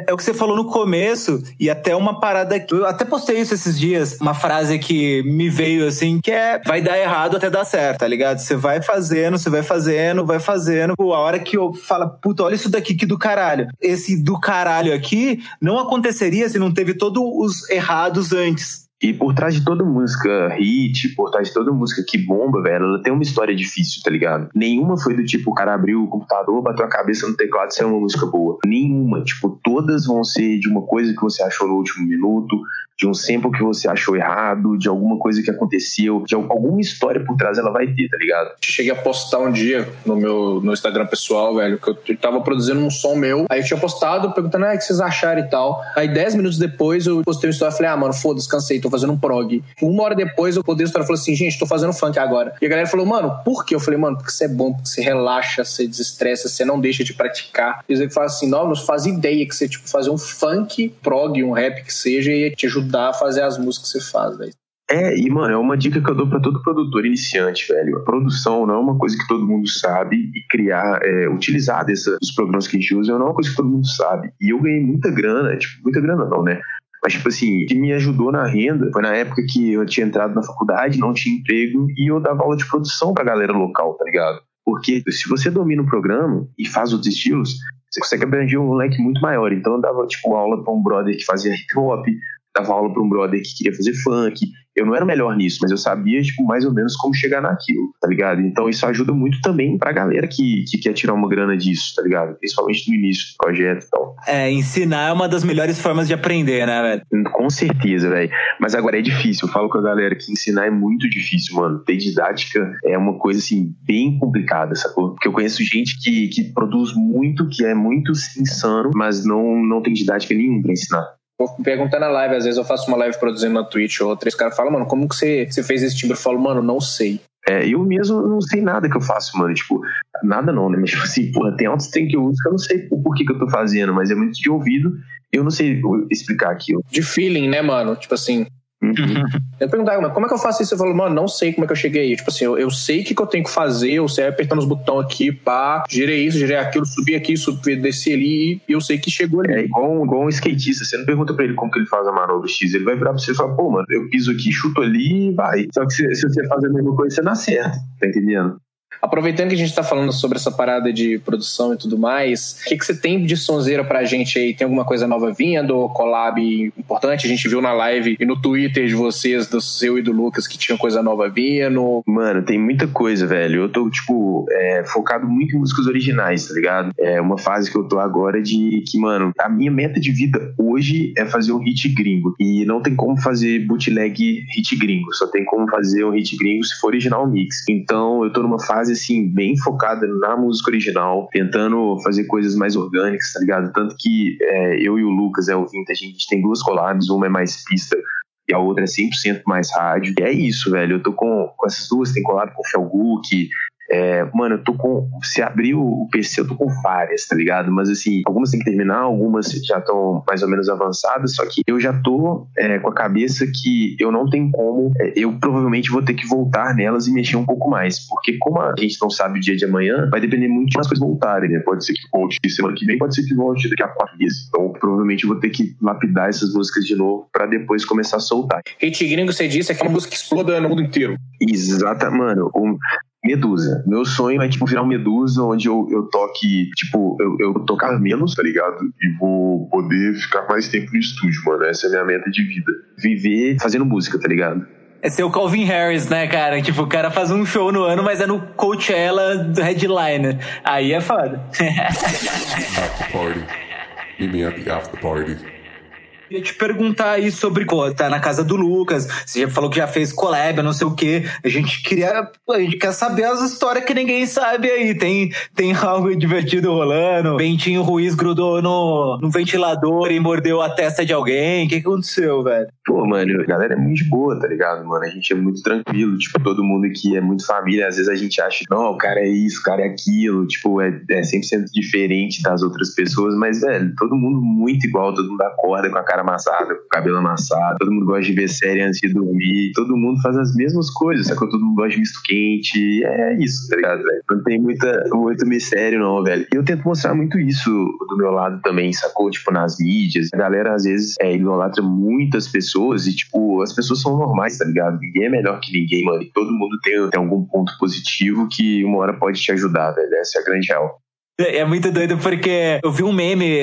é o que você falou no começo e até uma parada que eu até postei isso esses dias, uma frase que me veio assim, que é vai dar errado até dar certo, tá ligado? Você vai fazendo, você vai fazendo, vai fazendo, a hora que eu falo, puta, olha isso daqui que do caralho. Esse do caralho aqui não aconteceria se não teve todos os errados antes. E por trás de toda música hit, por trás de toda música que bomba, velho, ela tem uma história difícil, tá ligado? Nenhuma foi do tipo, o cara abriu o computador, bateu a cabeça no teclado e saiu uma música boa. Nenhuma. Tipo, todas vão ser de uma coisa que você achou no último minuto, de um sample que você achou errado, de alguma coisa que aconteceu, de alguma história por trás ela vai ter, tá ligado? Cheguei a postar um dia no meu no Instagram pessoal, velho, que eu tava produzindo um som meu. Aí eu tinha postado perguntando, ah, o que vocês acharam e tal. Aí 10 minutos depois eu postei uma história e falei, ah, mano, foda-se, cansei, tô fazendo um prog. Uma hora depois eu e falei assim, gente, tô fazendo funk agora. E a galera falou, mano, por quê? Eu falei, mano, porque você é bom, porque você relaxa, você desestressa, você não deixa de praticar. E eles falam assim, não, não faz ideia que você, tipo, fazer um funk, prog, um rap que seja, ia te ajudar a fazer as músicas que você faz, velho. É, e mano, é uma dica que eu dou pra todo produtor iniciante, velho. A produção não é uma coisa que todo mundo sabe e criar, é, utilizar dessa, dos programas que a gente usa não é uma coisa que todo mundo sabe. E eu ganhei muita grana, tipo, muita grana não, né? Mas, tipo assim, o que me ajudou na renda foi na época que eu tinha entrado na faculdade, não tinha emprego e eu dava aula de produção pra galera local, tá ligado? Porque se você domina o programa e faz outros estilos, você consegue abranger um leque muito maior. Então eu dava, tipo, aula pra um brother que fazia hip hop, dava aula para um brother que queria fazer funk. Eu não era o melhor nisso, mas eu sabia, tipo, mais ou menos como chegar naquilo, tá ligado? Então isso ajuda muito também pra galera que, que quer tirar uma grana disso, tá ligado? Principalmente no início do projeto e tal. É, ensinar é uma das melhores formas de aprender, né, velho? Com certeza, velho. Mas agora é difícil. Eu falo com a galera que ensinar é muito difícil, mano. Ter didática é uma coisa, assim, bem complicada, sacou? Porque eu conheço gente que, que produz muito, que é muito insano, mas não, não tem didática nenhuma pra ensinar. Vou perguntar na live, às vezes eu faço uma live produzindo na Twitch ou outra, e os caras falam, mano, como que você, você fez esse timbre? Eu falo, mano, não sei. É, eu mesmo não sei nada que eu faço, mano. Tipo, nada não, né? Mas, tipo assim, porra, tem altos tem que eu uso que eu não sei o porquê que eu tô fazendo, mas é muito de ouvido. Eu não sei explicar aquilo. De feeling, né, mano? Tipo assim. Uhum. Eu perguntava, mas como é que eu faço isso? Eu falo, mano, não sei como é que eu cheguei aí. Tipo assim, eu, eu sei o que, que eu tenho que fazer, eu sei apertando os botões aqui, pá, girei isso, girei aquilo, subi aqui, subi, desci ali, e eu sei que chegou ali. É igual, igual um skatista, você não pergunta pra ele como que ele faz a manobra X, ele vai virar pra você e falar, pô, mano, eu piso aqui, chuto ali e vai. Só que se, se você faz a mesma coisa, você não acerta, tá entendendo? Aproveitando que a gente está falando sobre essa parada de produção e tudo mais, o que, que você tem de sonzeira pra gente aí? Tem alguma coisa nova vindo? Collab importante? A gente viu na live e no Twitter de vocês, do seu e do Lucas, que tinha coisa nova vindo. Mano, tem muita coisa, velho. Eu tô, tipo, é, focado muito em músicas originais, tá ligado? É uma fase que eu tô agora de que, mano, a minha meta de vida hoje é fazer um hit gringo. E não tem como fazer bootleg hit gringo. Só tem como fazer um hit gringo se for original mix. Então eu tô numa fase, assim, bem focada na música original, tentando fazer coisas mais orgânicas, tá ligado? Tanto que é, eu e o Lucas, é o a gente tem duas collabs, uma é mais pista e a outra é 100% mais rádio. E é isso, velho. Eu tô com, com essas duas, tem collab com o Felguk, é, mano, eu tô com. Se abrir o PC, eu tô com várias, tá ligado? Mas assim, algumas tem que terminar, algumas já estão mais ou menos avançadas, só que eu já tô é, com a cabeça que eu não tenho como. É, eu provavelmente vou ter que voltar nelas e mexer um pouco mais. Porque, como a gente não sabe o dia de amanhã, vai depender muito de as coisas voltarem, né? Pode ser que volte semana que vem, pode ser que volte daqui a quatro meses. Então, provavelmente eu vou ter que lapidar essas músicas de novo para depois começar a soltar. Hit Gringo, você disse, é que é uma música que exploda no mundo inteiro. Exata, mano. O, Medusa. Meu sonho é, tipo, virar um Medusa, onde eu, eu toque, tipo, eu, eu tocar menos, tá ligado? E vou poder ficar mais tempo no estúdio, mano. Essa é a minha meta de vida. Viver fazendo música, tá ligado? É ser o Calvin Harris, né, cara? Tipo, o cara faz um show no ano, mas é no Coachella do headliner. Aí é foda. after party. Meet me at the after party queria te perguntar aí sobre, tá na casa do Lucas, você já falou que já fez collab, não sei o quê. A gente queria, a gente quer saber as histórias que ninguém sabe aí. Tem, tem algo divertido rolando? Bentinho Ruiz grudou no, no ventilador e mordeu a testa de alguém. O que, aconteceu, velho? Pô, mano, a galera é muito boa, tá ligado, mano? A gente é muito tranquilo, tipo, todo mundo aqui é muito família. Às vezes a gente acha, não, o cara é isso, o cara é aquilo, tipo, é, é 100% diferente das outras pessoas, mas, velho, todo mundo muito igual, todo mundo acorda com a cara amassada, com o cabelo amassado, todo mundo gosta de ver série antes de dormir, todo mundo faz as mesmas coisas, que todo mundo gosta de misto quente, é isso, tá ligado, velho? Não tem muita, muito mistério, não, velho. E eu tento mostrar muito isso do meu lado também, sacou? Tipo, nas mídias. A galera, às vezes, é, idolatra muitas pessoas e, tipo, as pessoas são normais, tá ligado? Ninguém é melhor que ninguém, mano. E todo mundo tem, tem algum ponto positivo que uma hora pode te ajudar, velho. Essa é a grande real. É muito doido porque eu vi um meme,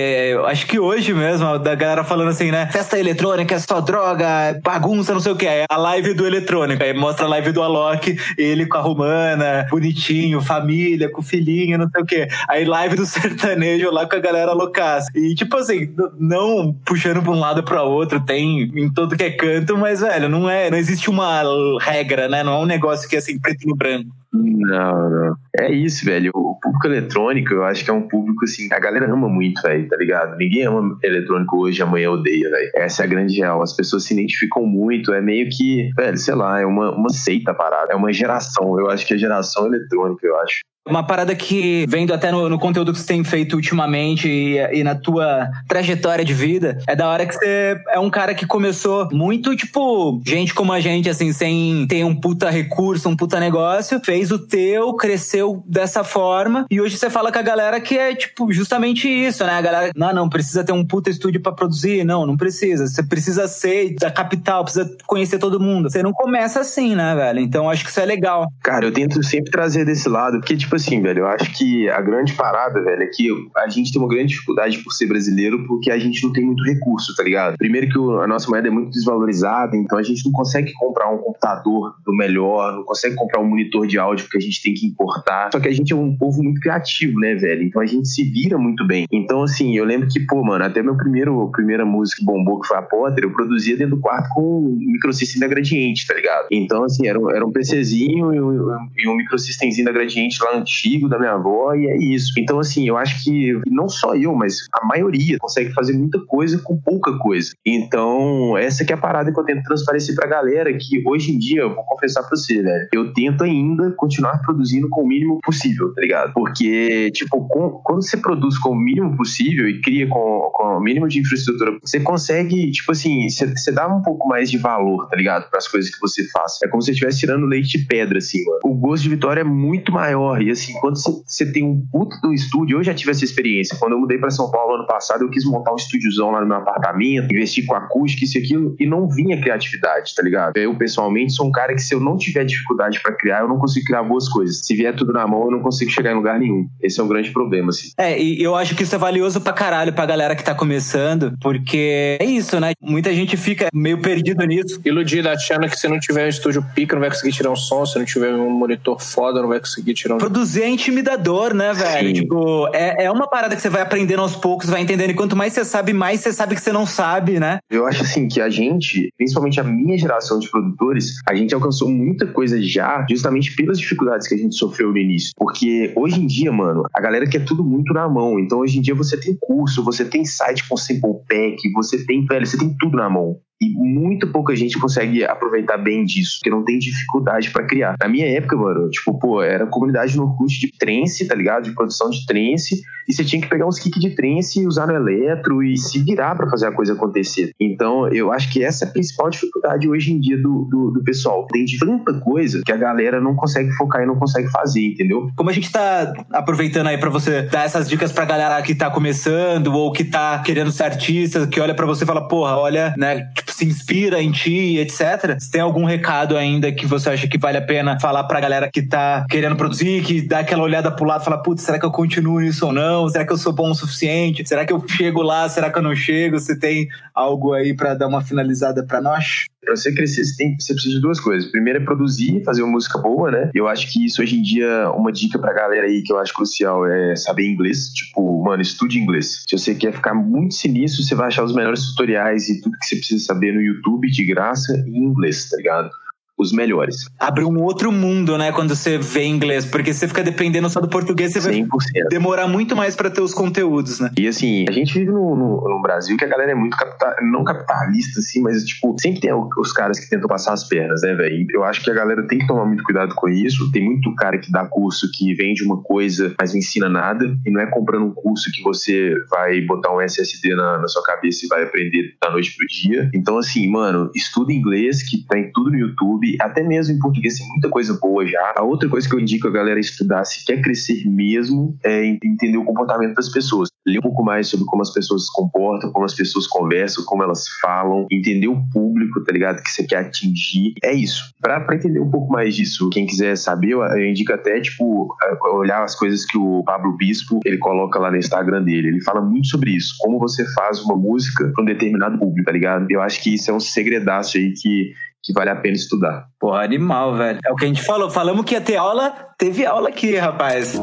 acho que hoje mesmo, da galera falando assim, né? Festa eletrônica é só droga, bagunça, não sei o que. É a live do eletrônico. Aí mostra a live do Alok, ele com a romana, bonitinho, família, com filhinho, não sei o que. Aí live do sertanejo lá com a galera loucaça. E tipo assim, não puxando pra um lado pra outro, tem em todo que é canto, mas velho, não é, não existe uma regra, né? Não é um negócio que é assim, preto no branco. Não, não. É isso, velho. O público eletrônico, eu acho que é um público assim. A galera ama muito, velho, tá ligado? Ninguém ama eletrônico hoje, amanhã odeia, velho. Essa é a grande real. As pessoas se identificam muito. É meio que, velho, sei lá, é uma, uma seita parada. É uma geração. Eu acho que é geração eletrônica, eu acho. Uma parada que, vendo até no, no conteúdo que você tem feito ultimamente e, e, na tua trajetória de vida, é da hora que você é um cara que começou muito, tipo, gente como a gente, assim, sem ter um puta recurso, um puta negócio, fez o teu, cresceu dessa forma, e hoje você fala com a galera que é, tipo, justamente isso, né? A galera, não, não, precisa ter um puta estúdio para produzir, não, não precisa. Você precisa ser da capital, precisa conhecer todo mundo. Você não começa assim, né, velho? Então acho que isso é legal. Cara, eu tento sempre trazer desse lado, porque, tipo assim, velho, eu acho que a grande parada, velho, é que a gente tem uma grande dificuldade por ser brasileiro porque a gente não tem muito recurso, tá ligado? Primeiro que a nossa moeda é muito desvalorizada, então a gente não consegue comprar um computador do melhor, não consegue comprar um monitor de áudio porque a gente tem que importar. Só que a gente é um povo muito criativo, né, velho? Então a gente se vira muito bem. Então, assim, eu lembro que, pô, mano, até meu primeiro, primeira música que bombou, que foi a Potter, eu produzia dentro do quarto com um microsystem da Gradiente, tá ligado? Então, assim, era um, era um PCzinho e um, e um microsystemzinho da Gradiente lá antigo, da minha avó e é isso. Então, assim, eu acho que não só eu, mas a maioria consegue fazer muita coisa com pouca coisa. Então, essa que é a parada que eu tento transparecer pra galera, que hoje em dia, eu vou confessar pra você, velho, eu tento ainda continuar produzindo com o mínimo possível, tá ligado? Porque, tipo, com, quando você produz com o mínimo possível e cria com, com o mínimo de infraestrutura, você consegue, tipo assim, você, você dá um pouco mais de valor, tá ligado? Para as coisas que você faz. É como se você estivesse tirando leite de pedra, assim, mano. O gosto de vitória é muito maior. E, assim, quando você tem um puto do estúdio, eu já tive essa experiência. Quando eu mudei para São Paulo ano passado, eu quis montar um estúdiozão lá no meu apartamento, investir com acústica, isso e aquilo, e não vinha criatividade, tá ligado? Eu, pessoalmente, sou um cara que se eu não tiver dificuldade para criar, eu não consigo criar boas coisas. Se vier tudo na mão, eu não consigo chegar em lugar nenhum. Esse é um grande problema, assim. É, e eu acho que isso é valioso pra caralho pra galera que tá começando, porque é isso, né? Muita gente fica meio perdido nisso. Iludido, achando que se não tiver um estúdio pica, não vai conseguir tirar um som, se não tiver um monitor foda, não vai conseguir tirar um produzir é intimidador, né, velho? Sim. Tipo, é, é uma parada que você vai aprendendo aos poucos, vai entendendo. E quanto mais você sabe, mais você sabe que você não sabe, né? Eu acho assim que a gente, principalmente a minha geração de produtores, a gente alcançou muita coisa já, justamente pelas dificuldades que a gente sofreu no início. Porque hoje em dia, mano, a galera quer tudo muito na mão. Então hoje em dia você tem curso, você tem site com sample pack, você tem, velho, você tem tudo na mão. E muito pouca gente consegue aproveitar bem disso, porque não tem dificuldade pra criar. Na minha época, mano, tipo, pô, era comunidade no Orkut de trance, tá ligado? De produção de trance, e você tinha que pegar uns kicks de trance e usar no eletro e se virar pra fazer a coisa acontecer. Então, eu acho que essa é a principal dificuldade hoje em dia do, do, do pessoal. Tem tanta coisa que a galera não consegue focar e não consegue fazer, entendeu? Como a gente tá aproveitando aí pra você dar essas dicas pra galera que tá começando ou que tá querendo ser artista, que olha pra você e fala, porra, olha, né, se inspira em ti, etc. Se tem algum recado ainda que você acha que vale a pena falar pra galera que tá querendo produzir, que dá aquela olhada pro lado e fala, putz, será que eu continuo nisso ou não? Será que eu sou bom o suficiente? Será que eu chego lá? Será que eu não chego? Você tem algo aí pra dar uma finalizada pra nós? Pra você crescer, você, tem, você precisa de duas coisas. Primeiro é produzir, fazer uma música boa, né? Eu acho que isso hoje em dia, uma dica pra galera aí que eu acho crucial é saber inglês. Tipo, mano, estude inglês. Se você quer ficar muito sinistro, você vai achar os melhores tutoriais e tudo que você precisa saber no YouTube de graça em inglês, tá ligado? Os melhores. Abre um outro mundo, né, quando você vê inglês, porque você fica dependendo só do português, você vai 100%. demorar muito mais pra ter os conteúdos, né? E assim, a gente vive no, no, no Brasil que a galera é muito capital, não capitalista, assim, mas tipo, sempre tem os caras que tentam passar as pernas, né, velho? Eu acho que a galera tem que tomar muito cuidado com isso. Tem muito cara que dá curso que vende uma coisa, mas não ensina nada. E não é comprando um curso que você vai botar um SSD na, na sua cabeça e vai aprender da noite pro dia. Então, assim, mano, estuda inglês, que tem tudo no YouTube, até mesmo em português tem muita coisa boa já. A outra coisa que eu indico a galera estudar, se quer crescer mesmo, é entender o comportamento das pessoas. Ler um pouco mais sobre como as pessoas se comportam, como as pessoas conversam, como elas falam, entender o público, tá ligado? Que você quer atingir. É isso. Pra, pra entender um pouco mais disso, quem quiser saber, eu, eu indico até, tipo, olhar as coisas que o Pablo Bispo, ele coloca lá no Instagram dele. Ele fala muito sobre isso. Como você faz uma música pra um determinado público, tá ligado? Eu acho que isso é um segredaço aí que que vale a pena estudar. Porra, animal, velho. É o que a gente falou. Falamos que ia ter aula, teve aula aqui, rapaz.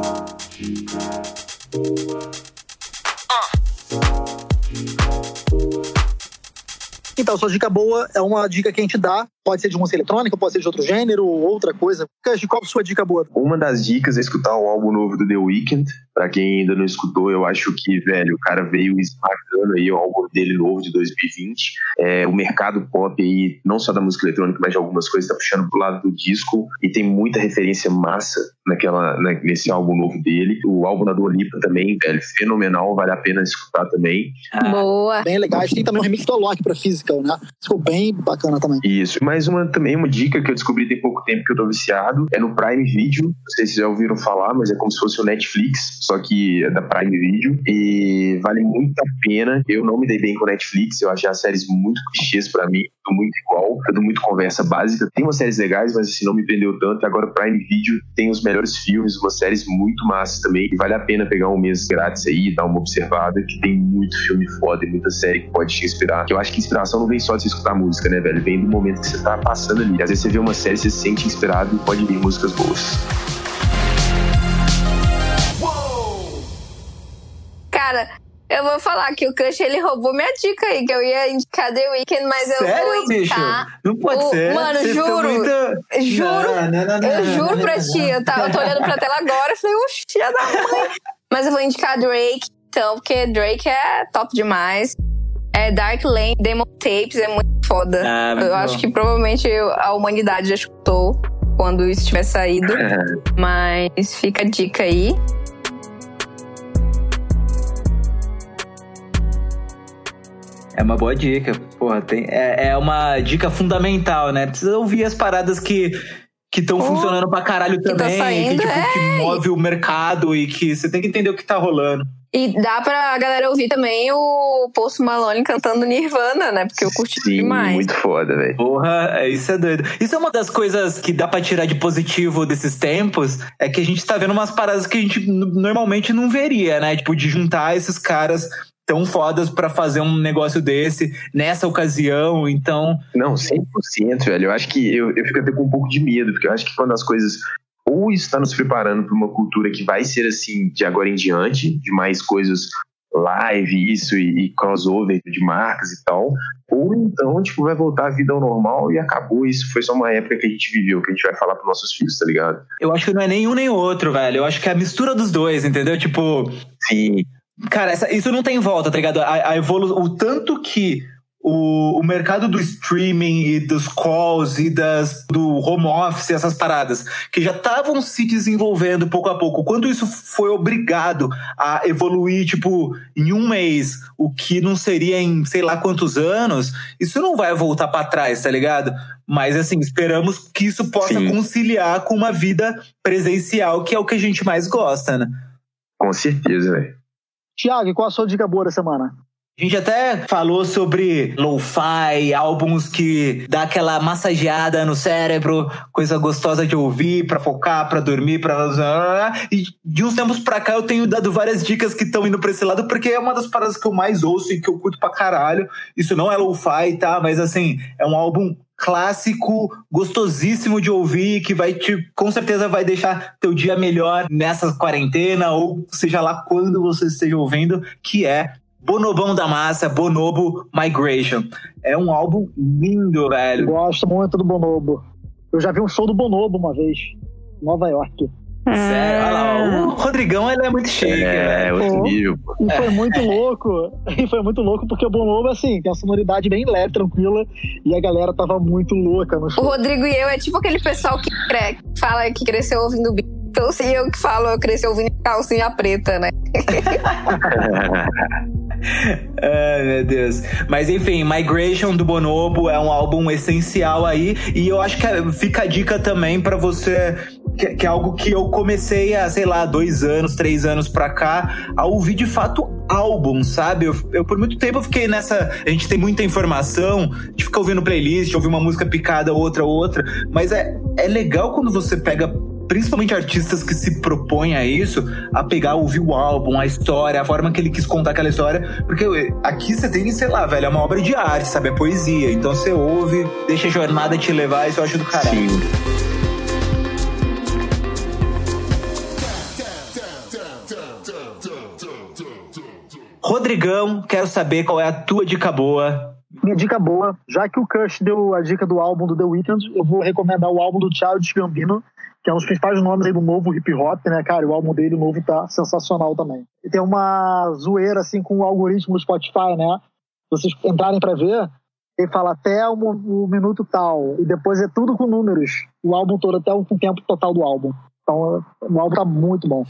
Então, sua dica boa é uma dica que a gente dá. Pode ser de música eletrônica, pode ser de outro gênero, outra coisa. Qual a sua dica boa? Uma das dicas é escutar o álbum novo do The Weeknd. Pra quem ainda não escutou, eu acho que, velho, o cara veio esmagando aí o álbum dele novo de 2020. É, o mercado pop aí, não só da música eletrônica, mas de algumas coisas, tá puxando pro lado do disco. E tem muita referência massa naquela, né, nesse álbum novo dele. O álbum da Dua Lipa também, velho, fenomenal, vale a pena escutar também. Boa. Bem legais. Tem também um remix do Alok pra Physical, né? Ficou bem bacana também. Isso. Mais uma também, uma dica que eu descobri tem pouco tempo que eu tô viciado, é no Prime Video. Não sei se já ouviram falar, mas é como se fosse o Netflix, só que é da Prime Video. E vale muito a pena. Eu não me dei bem com o Netflix, eu achei as séries muito clichês pra mim, tudo muito igual, tudo muito conversa básica. Tem umas séries legais, mas assim, não me prendeu tanto. Agora o Prime Video tem os melhores filmes, umas séries muito massas também. E vale a pena pegar um mês grátis aí, dar uma observada, que tem muito filme foda e muita série que pode te inspirar. Que eu acho que inspiração não vem só de você escutar música, né, velho? Vem do momento que você tá passando ali. Às vezes você vê uma série, você se sente inspirado e pode vir músicas boas. Cara, eu vou falar que o Kush ele roubou minha dica aí, que eu ia indicar The Weeknd, mas eu Sério, vou bicho? indicar. Não pode o- ser. Mano, Vocês juro. muito- Juro. Não, não, não, não, eu juro não, pra não, ti. Eu, tá, eu tô olhando pra tela agora e falei, oxe, filha da mãe. Mas eu vou indicar Drake, então, porque Drake é top demais. É Dark Lane, Demon Tapes, é muito foda. Ah, muito eu bom. acho que provavelmente a humanidade já escutou quando isso tiver saído. Mas fica a dica aí. É uma boa dica. Porra, tem, é, é uma dica fundamental, né? Precisa ouvir as paradas que que estão funcionando pra caralho tá também, saindo, que, tipo, é. que move o mercado e que você tem que entender o que tá rolando. E dá pra galera ouvir também o Post Malone cantando Nirvana, né? Porque eu curti Sim, demais. muito foda, velho. Porra, é, isso é doido. Isso é uma das coisas que dá pra tirar de positivo desses tempos, é que a gente tá vendo umas paradas que a gente normalmente não veria, né? Tipo, de juntar esses caras tão fodas pra fazer um negócio desse nessa ocasião, então... Não, 100%, velho. Eu acho que eu, eu fico até com um pouco de medo, porque eu acho que quando as coisas ou está nos preparando para uma cultura que vai ser assim de agora em diante, de mais coisas live, isso e, e crossover de marcas e tal, ou então, tipo, vai voltar a vida ao normal e acabou. Isso foi só uma época que a gente viveu, que a gente vai falar pros nossos filhos, tá ligado? Eu acho que não é nenhum nem outro, velho. Eu acho que é a mistura dos dois, entendeu? Tipo. Sim. Cara, essa- isso não tem volta, tá ligado? A, a evolu o tanto que o, o mercado do streaming e dos calls e das, do home office, essas paradas, que já estavam se desenvolvendo pouco a pouco, quando isso foi obrigado a evoluir, tipo, em um mês, o que não seria em sei lá quantos anos, isso não vai voltar pra trás, tá ligado? Mas assim, esperamos que isso possa Sim. conciliar com uma vida presencial, que é o que a gente mais gosta, né? Com certeza, velho. Tiago, e qual a sua dica boa da semana? A gente até falou sobre lo-fi, álbuns que dá aquela massageada no cérebro, coisa gostosa de ouvir pra focar, pra dormir, pra e de uns tempos pra cá eu tenho dado várias dicas que estão indo pra esse lado porque é uma das paradas que eu mais ouço e que eu curto pra caralho. Isso não é lo-fi, tá? Mas assim, é um álbum clássico, gostosíssimo de ouvir, que vai te, com certeza vai deixar teu dia melhor nessa quarentena ou seja lá quando você esteja ouvindo, que é Bonobão da Massa, Bonobo Migration. É um álbum lindo, velho. Gosto muito do Bonobo. Eu já vi um show do Bonobo uma vez, em Nova York. Sério, olha lá, o Rodrigão ele é muito chique, É, velho. outro nível. E foi muito louco. E foi muito louco porque o Bonobo, assim, tem uma sonoridade bem leve, tranquila. E a galera tava muito louca no O show. Rodrigo e eu é tipo aquele pessoal que cre- fala que cresceu ouvindo Beatles e eu que falo eu cresci ouvindo calcinha preta, né? Ai, meu Deus. Mas enfim, Migration do Bonobo é um álbum essencial aí. E eu acho que é- fica a dica também pra você. Que, que é algo que eu comecei há, sei lá, dois anos, três anos pra cá, a ouvir de fato álbum, sabe? Eu, eu, por muito tempo fiquei nessa. A gente tem muita informação, a gente fica ouvindo playlist, ouvir uma música picada, outra, outra. Mas é, é legal quando você pega principalmente artistas que se propõem a isso, a pegar, ouvir o álbum, a história, a forma que ele quis contar aquela história, porque aqui você tem, sei lá, velho, é uma obra de arte, sabe? É poesia. Então você ouve, deixa a jornada te levar, isso eu acho do caralho. Sim. Rodrigão, quero saber qual é a tua dica boa. Minha dica boa, já que o Kush deu a dica do álbum do The Weeknd, eu vou recomendar o álbum do Childish Gambino, que é um dos principais nomes aí do novo hip hop, né, cara? O álbum dele novo tá sensacional também. E tem uma zoeira, assim, com o algoritmo do Spotify, né? Se vocês entrarem pra ver, ele fala até o, o minuto tal, e depois é tudo com números, o álbum todo, até o tempo total do álbum. Então, o álbum tá muito bom.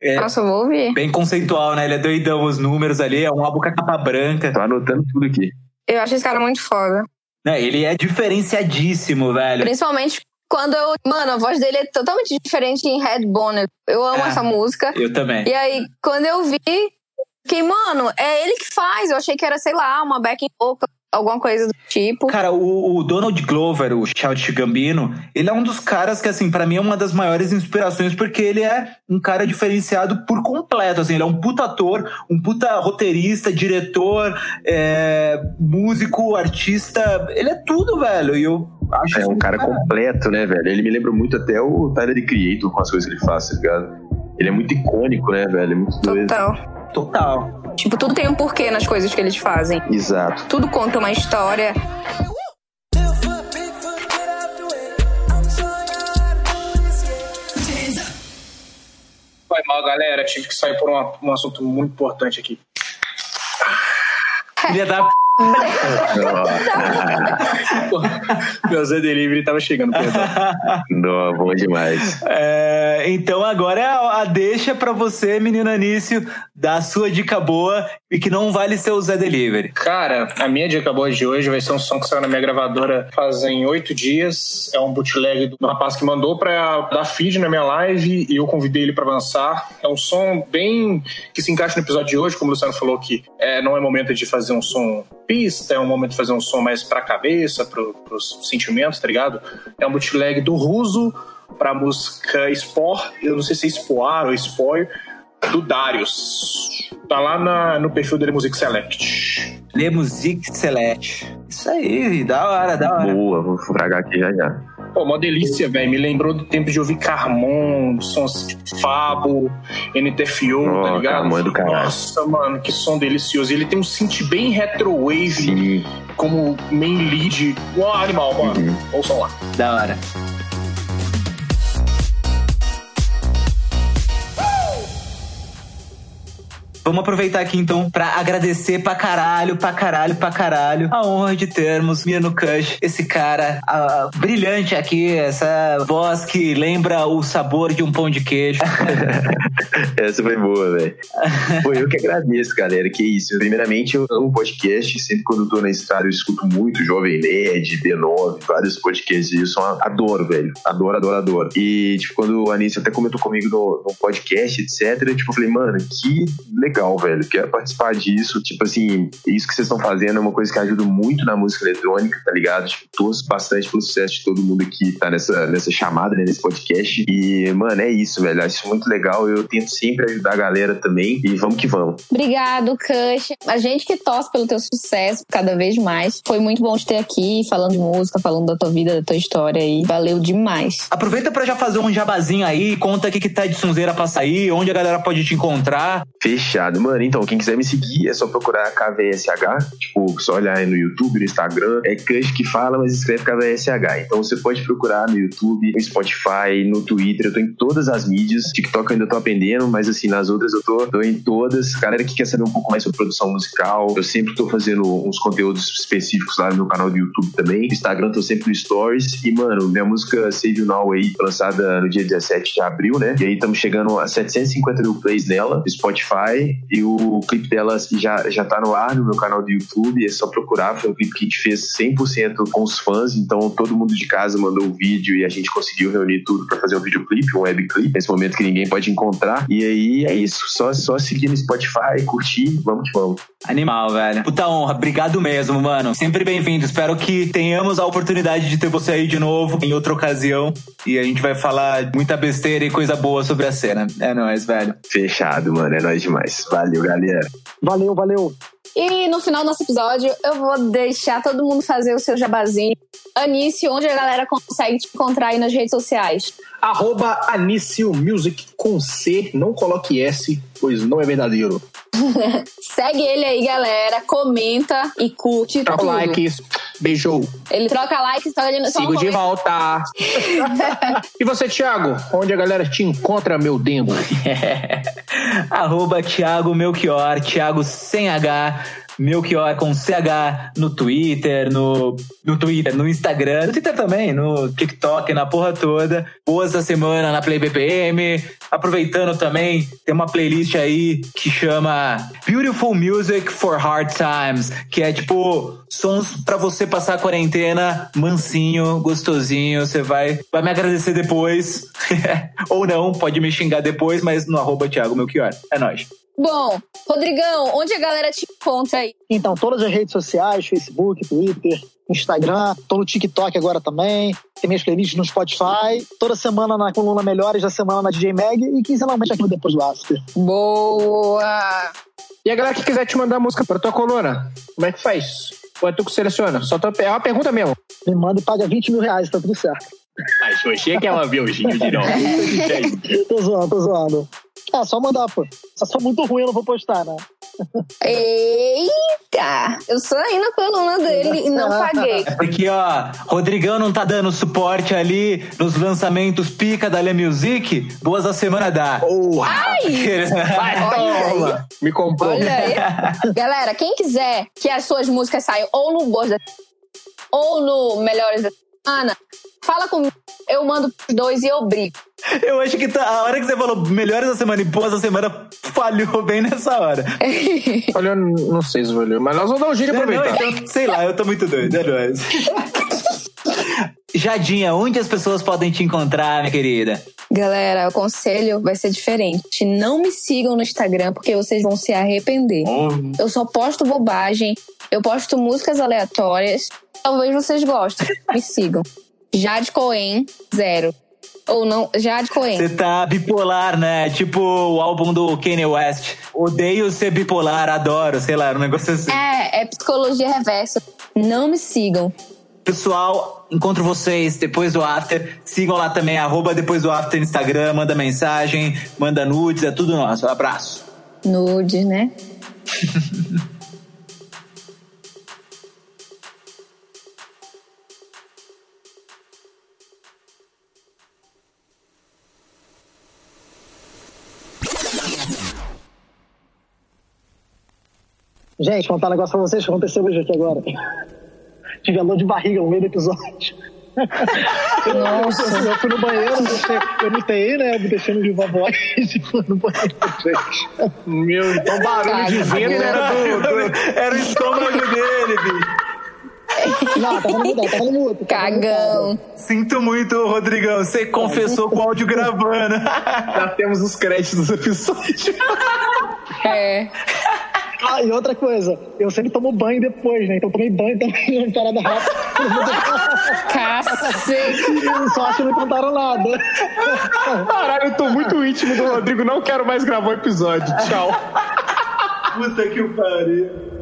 É Nossa, eu vou ouvir. bem conceitual, né? Ele é doidão, os números ali, é um álbum com a capa branca. Tô anotando tudo aqui. Eu acho esse cara muito foda. Né? Ele é diferenciadíssimo, velho. Principalmente quando eu. Mano, a voz dele é totalmente diferente em Red Bonnet. Eu amo É. essa música. Eu também. E aí, quando eu vi, fiquei, mano, é ele que faz. Eu achei que era, sei lá, uma backing vocal, alguma coisa do tipo. Cara, o, o Donald Glover, o Childish Gambino, ele é um dos caras que, assim, pra mim é uma das maiores inspirações, porque ele é um cara diferenciado por completo, assim, ele é um puta ator, um puta roteirista, diretor, é, músico, artista, ele é tudo, velho, e eu acho É um cara completo, né, velho? Ele me lembra muito até o Tyler The Creator com as coisas que ele faz, tá ligado? Ele é muito icônico, né, velho? É muito doido. Total. Total. Tipo, tudo tem um porquê nas coisas que eles fazem. Exato. Tudo conta uma história. Foi mal, galera. Tive que sair por uma- um assunto muito importante aqui. Filha da p... Meu Zé Delivery tava chegando. perdão. Não, bom demais. É, então agora é a, a deixa pra você, menina Anício, dar a sua dica boa e que não vale ser o Zé Delivery. Cara, a minha dica boa de hoje vai ser um som que saiu na minha gravadora fazem oito dias. É um bootleg do rapaz que mandou pra dar feed na minha live e eu convidei ele pra lançar. É um som bem que se encaixa no episódio de hoje, como o Luciano falou que é, não é momento de fazer um som pista, é um momento de fazer um som mais pra cabeça, pro, pros sentimentos, tá ligado? É um bootleg do Ruso pra música Spore, eu não sei se é Spoar ou Spoir, do Darius. Tá lá na- no perfil dele Music Select. Le Musique Select. Isso aí, da hora, da hora. Boa, vou fragar aqui já já. Pô, uma delícia, velho. Me lembrou do tempo de ouvir Carmon, sons Fabo, NTFO, Oh, tá ligado? Carmon é do caralho. Nossa, mano, que som delicioso. Ele tem um synth bem retrowave Sim. como main lead. Uau, animal, mano. Uhum. Ouçam lá. Da hora. Vamos aproveitar aqui então pra agradecer pra caralho, pra caralho, pra caralho a honra de termos Miano Kush, esse cara brilhante aqui, essa voz que lembra o sabor de um pão de queijo. Essa foi boa, velho. Pô, eu que agradeço, galera. Que isso. Primeiramente, eu amo podcast. Sempre quando eu tô na estrada, eu escuto muito Jovem Nerd, B9, vários podcasts. E eu só adoro, velho. Adoro, adoro, adoro. E, tipo, quando o Anísio até comentou comigo no, no podcast, etc., tipo, eu falei, mano, que legal, velho. Quero participar disso. Tipo assim, isso que vocês estão fazendo é uma coisa que ajuda muito na música eletrônica, tá ligado? Tipo, torço bastante pelo sucesso de todo mundo que tá nessa, nessa chamada, né, nesse podcast. E, mano, é isso, velho. Acho isso muito legal. Eu tento sempre ajudar a galera também. E vamos que vamos. Obrigado, Kush. A gente que torce pelo teu sucesso cada vez mais. Foi muito bom te ter aqui, falando de música, falando da tua vida, da tua história aí. Valeu demais. Aproveita pra já fazer um jabazinho aí, conta o que que tá de sonzeira pra sair, onde a galera pode te encontrar. Fechado, mano. Então, quem quiser me seguir é só procurar KVSH. Tipo, só olhar aí no YouTube, no Instagram. É Kush que fala, mas escreve KVSH. Então você pode procurar no YouTube, no Spotify, no Twitter. Eu tô em todas as mídias. TikTok eu ainda tô aprendendo, mas assim, nas outras eu tô, tô em todas. Galera que quer saber um pouco mais sobre produção musical, eu sempre tô fazendo uns conteúdos específicos lá no meu canal do YouTube também. No Instagram tô sempre no Stories. E, mano, minha música Save You Now aí, lançada no dia 17 de abril, né? E aí estamos chegando a 750 mil plays nela, no E o clipe dela já, já tá no ar no meu canal do YouTube. É só procurar. Foi um clipe que a gente fez 100% com os fãs. Então todo mundo de casa mandou o vídeo e a gente conseguiu reunir tudo pra fazer um videoclipe, um webclip. Nesse momento que ninguém pode encontrar. E aí é isso. Só, só seguir no Spotify, curtir. Vamos que vamos. Animal, velho. Puta honra, obrigado mesmo, mano. Sempre bem-vindo. Espero que tenhamos a oportunidade de ter você aí de novo em outra ocasião. E a gente vai falar muita besteira e coisa boa sobre a cena. É nóis, velho. Fechado, mano. É nóis demais. Valeu, galera. Valeu, valeu. E no final do nosso episódio, eu vou deixar todo mundo fazer o seu jabazinho. Anício, onde a galera consegue te encontrar aí nas redes sociais? Arroba Anício Music com C, não coloque S, pois não é verdadeiro. Segue ele aí, galera. Comenta e curte Troca tudo. likes, beijou. Ele troca likes, só ele só um Sigo de volta. e você, Thiago? Onde a galera te encontra, meu demo? Arroba Thiago Melchior, Thiago sem H, Melchior com CH no Twitter, no, no Twitter, no Instagram, no Twitter também, no TikTok, na porra toda. Boa essa semana na Play BPM. Aproveitando também, tem uma playlist aí que chama Beautiful Music for Hard Times, que é tipo sons pra você passar a quarentena mansinho, gostosinho. Você vai, vai me agradecer depois. Ou não, pode me xingar depois, mas no arroba Thiago Melchior. É nóis. Bom, Rodrigão, onde a galera te encontra aí? Então, todas as redes sociais, Facebook, Twitter, Instagram, tô no TikTok agora também. Tem minhas playlists no Spotify. Toda semana na coluna Melhores, da semana na DJ Mag e quinzenalmente aqui no Depois do After. Boa! E a galera que quiser te mandar música pra tua coluna, como é que faz? Ou é tu que seleciona? Só tua... É uma pergunta mesmo. Me manda e paga 20 mil reais, tá tudo certo. Mas hoje é que ela viu o Ginho de novo. tô zoando, tô zoando. Ah, só mandar, pô. Se for muito ruim, eu não vou postar, né? Eita! Eu sou aí na coluna dele e não paguei. Porque, ó, Rodrigão não tá dando suporte ali nos lançamentos pica da Le Music. Duas a semana dá. Porra! Ai! Vai, toma! Me comprou. Olha aí. Galera, quem quiser que as suas músicas saiam ou no Boas da ou no Melhores da Semana, fala comigo. Eu mando pros dois e eu brigo. Eu acho que tá, a hora que você falou melhores da semana e boas da semana falhou bem nessa hora. Olha, eu não sei se valeu, mas nós vamos dar um jeito de Não, aproveitar. então, sei lá, eu tô muito doido, é nóis. Jadinha, onde as pessoas podem te encontrar, minha querida? Galera, o conselho vai ser diferente. Não me sigam no Instagram porque vocês vão se arrepender. Eu só posto bobagem, eu posto músicas aleatórias. Talvez vocês gostem. Me sigam. Jade Coen, zero. Ou não, Jade Coen. Você tá bipolar, né? Tipo o álbum do Kanye West. Odeio ser bipolar, adoro, sei lá, um negócio assim. É, é psicologia reversa. Não me sigam. Pessoal, encontro vocês depois do after. Sigam lá também, arroba depois do after no Instagram, manda mensagem, manda nudes, é tudo nosso. abraço. Nudes, né? Gente, contar um negócio pra vocês que aconteceu hoje aqui agora. Tive dor de barriga no meio do episódio. Nossa. Eu fui no banheiro, eu, deixei, eu notei, né? Eu deixei no viva voz e fui no banheiro, gente. Meu, então barulho de vento era do, do- Era o estômago dele, bicho. Não, tava no mudo, tava no mudo. Cagão. Sinto muito, Rodrigão. Você confessou com o áudio gravando. Já temos os créditos do episódio. É. Ah, e outra coisa, eu sempre tomo banho depois, né? Então eu tomei banho também, uma parada rápida. Cacete. Só acho que não contaram nada. Caralho, eu tô muito íntimo do Rodrigo, não quero mais gravar o episódio. Tchau. Puta que pariu.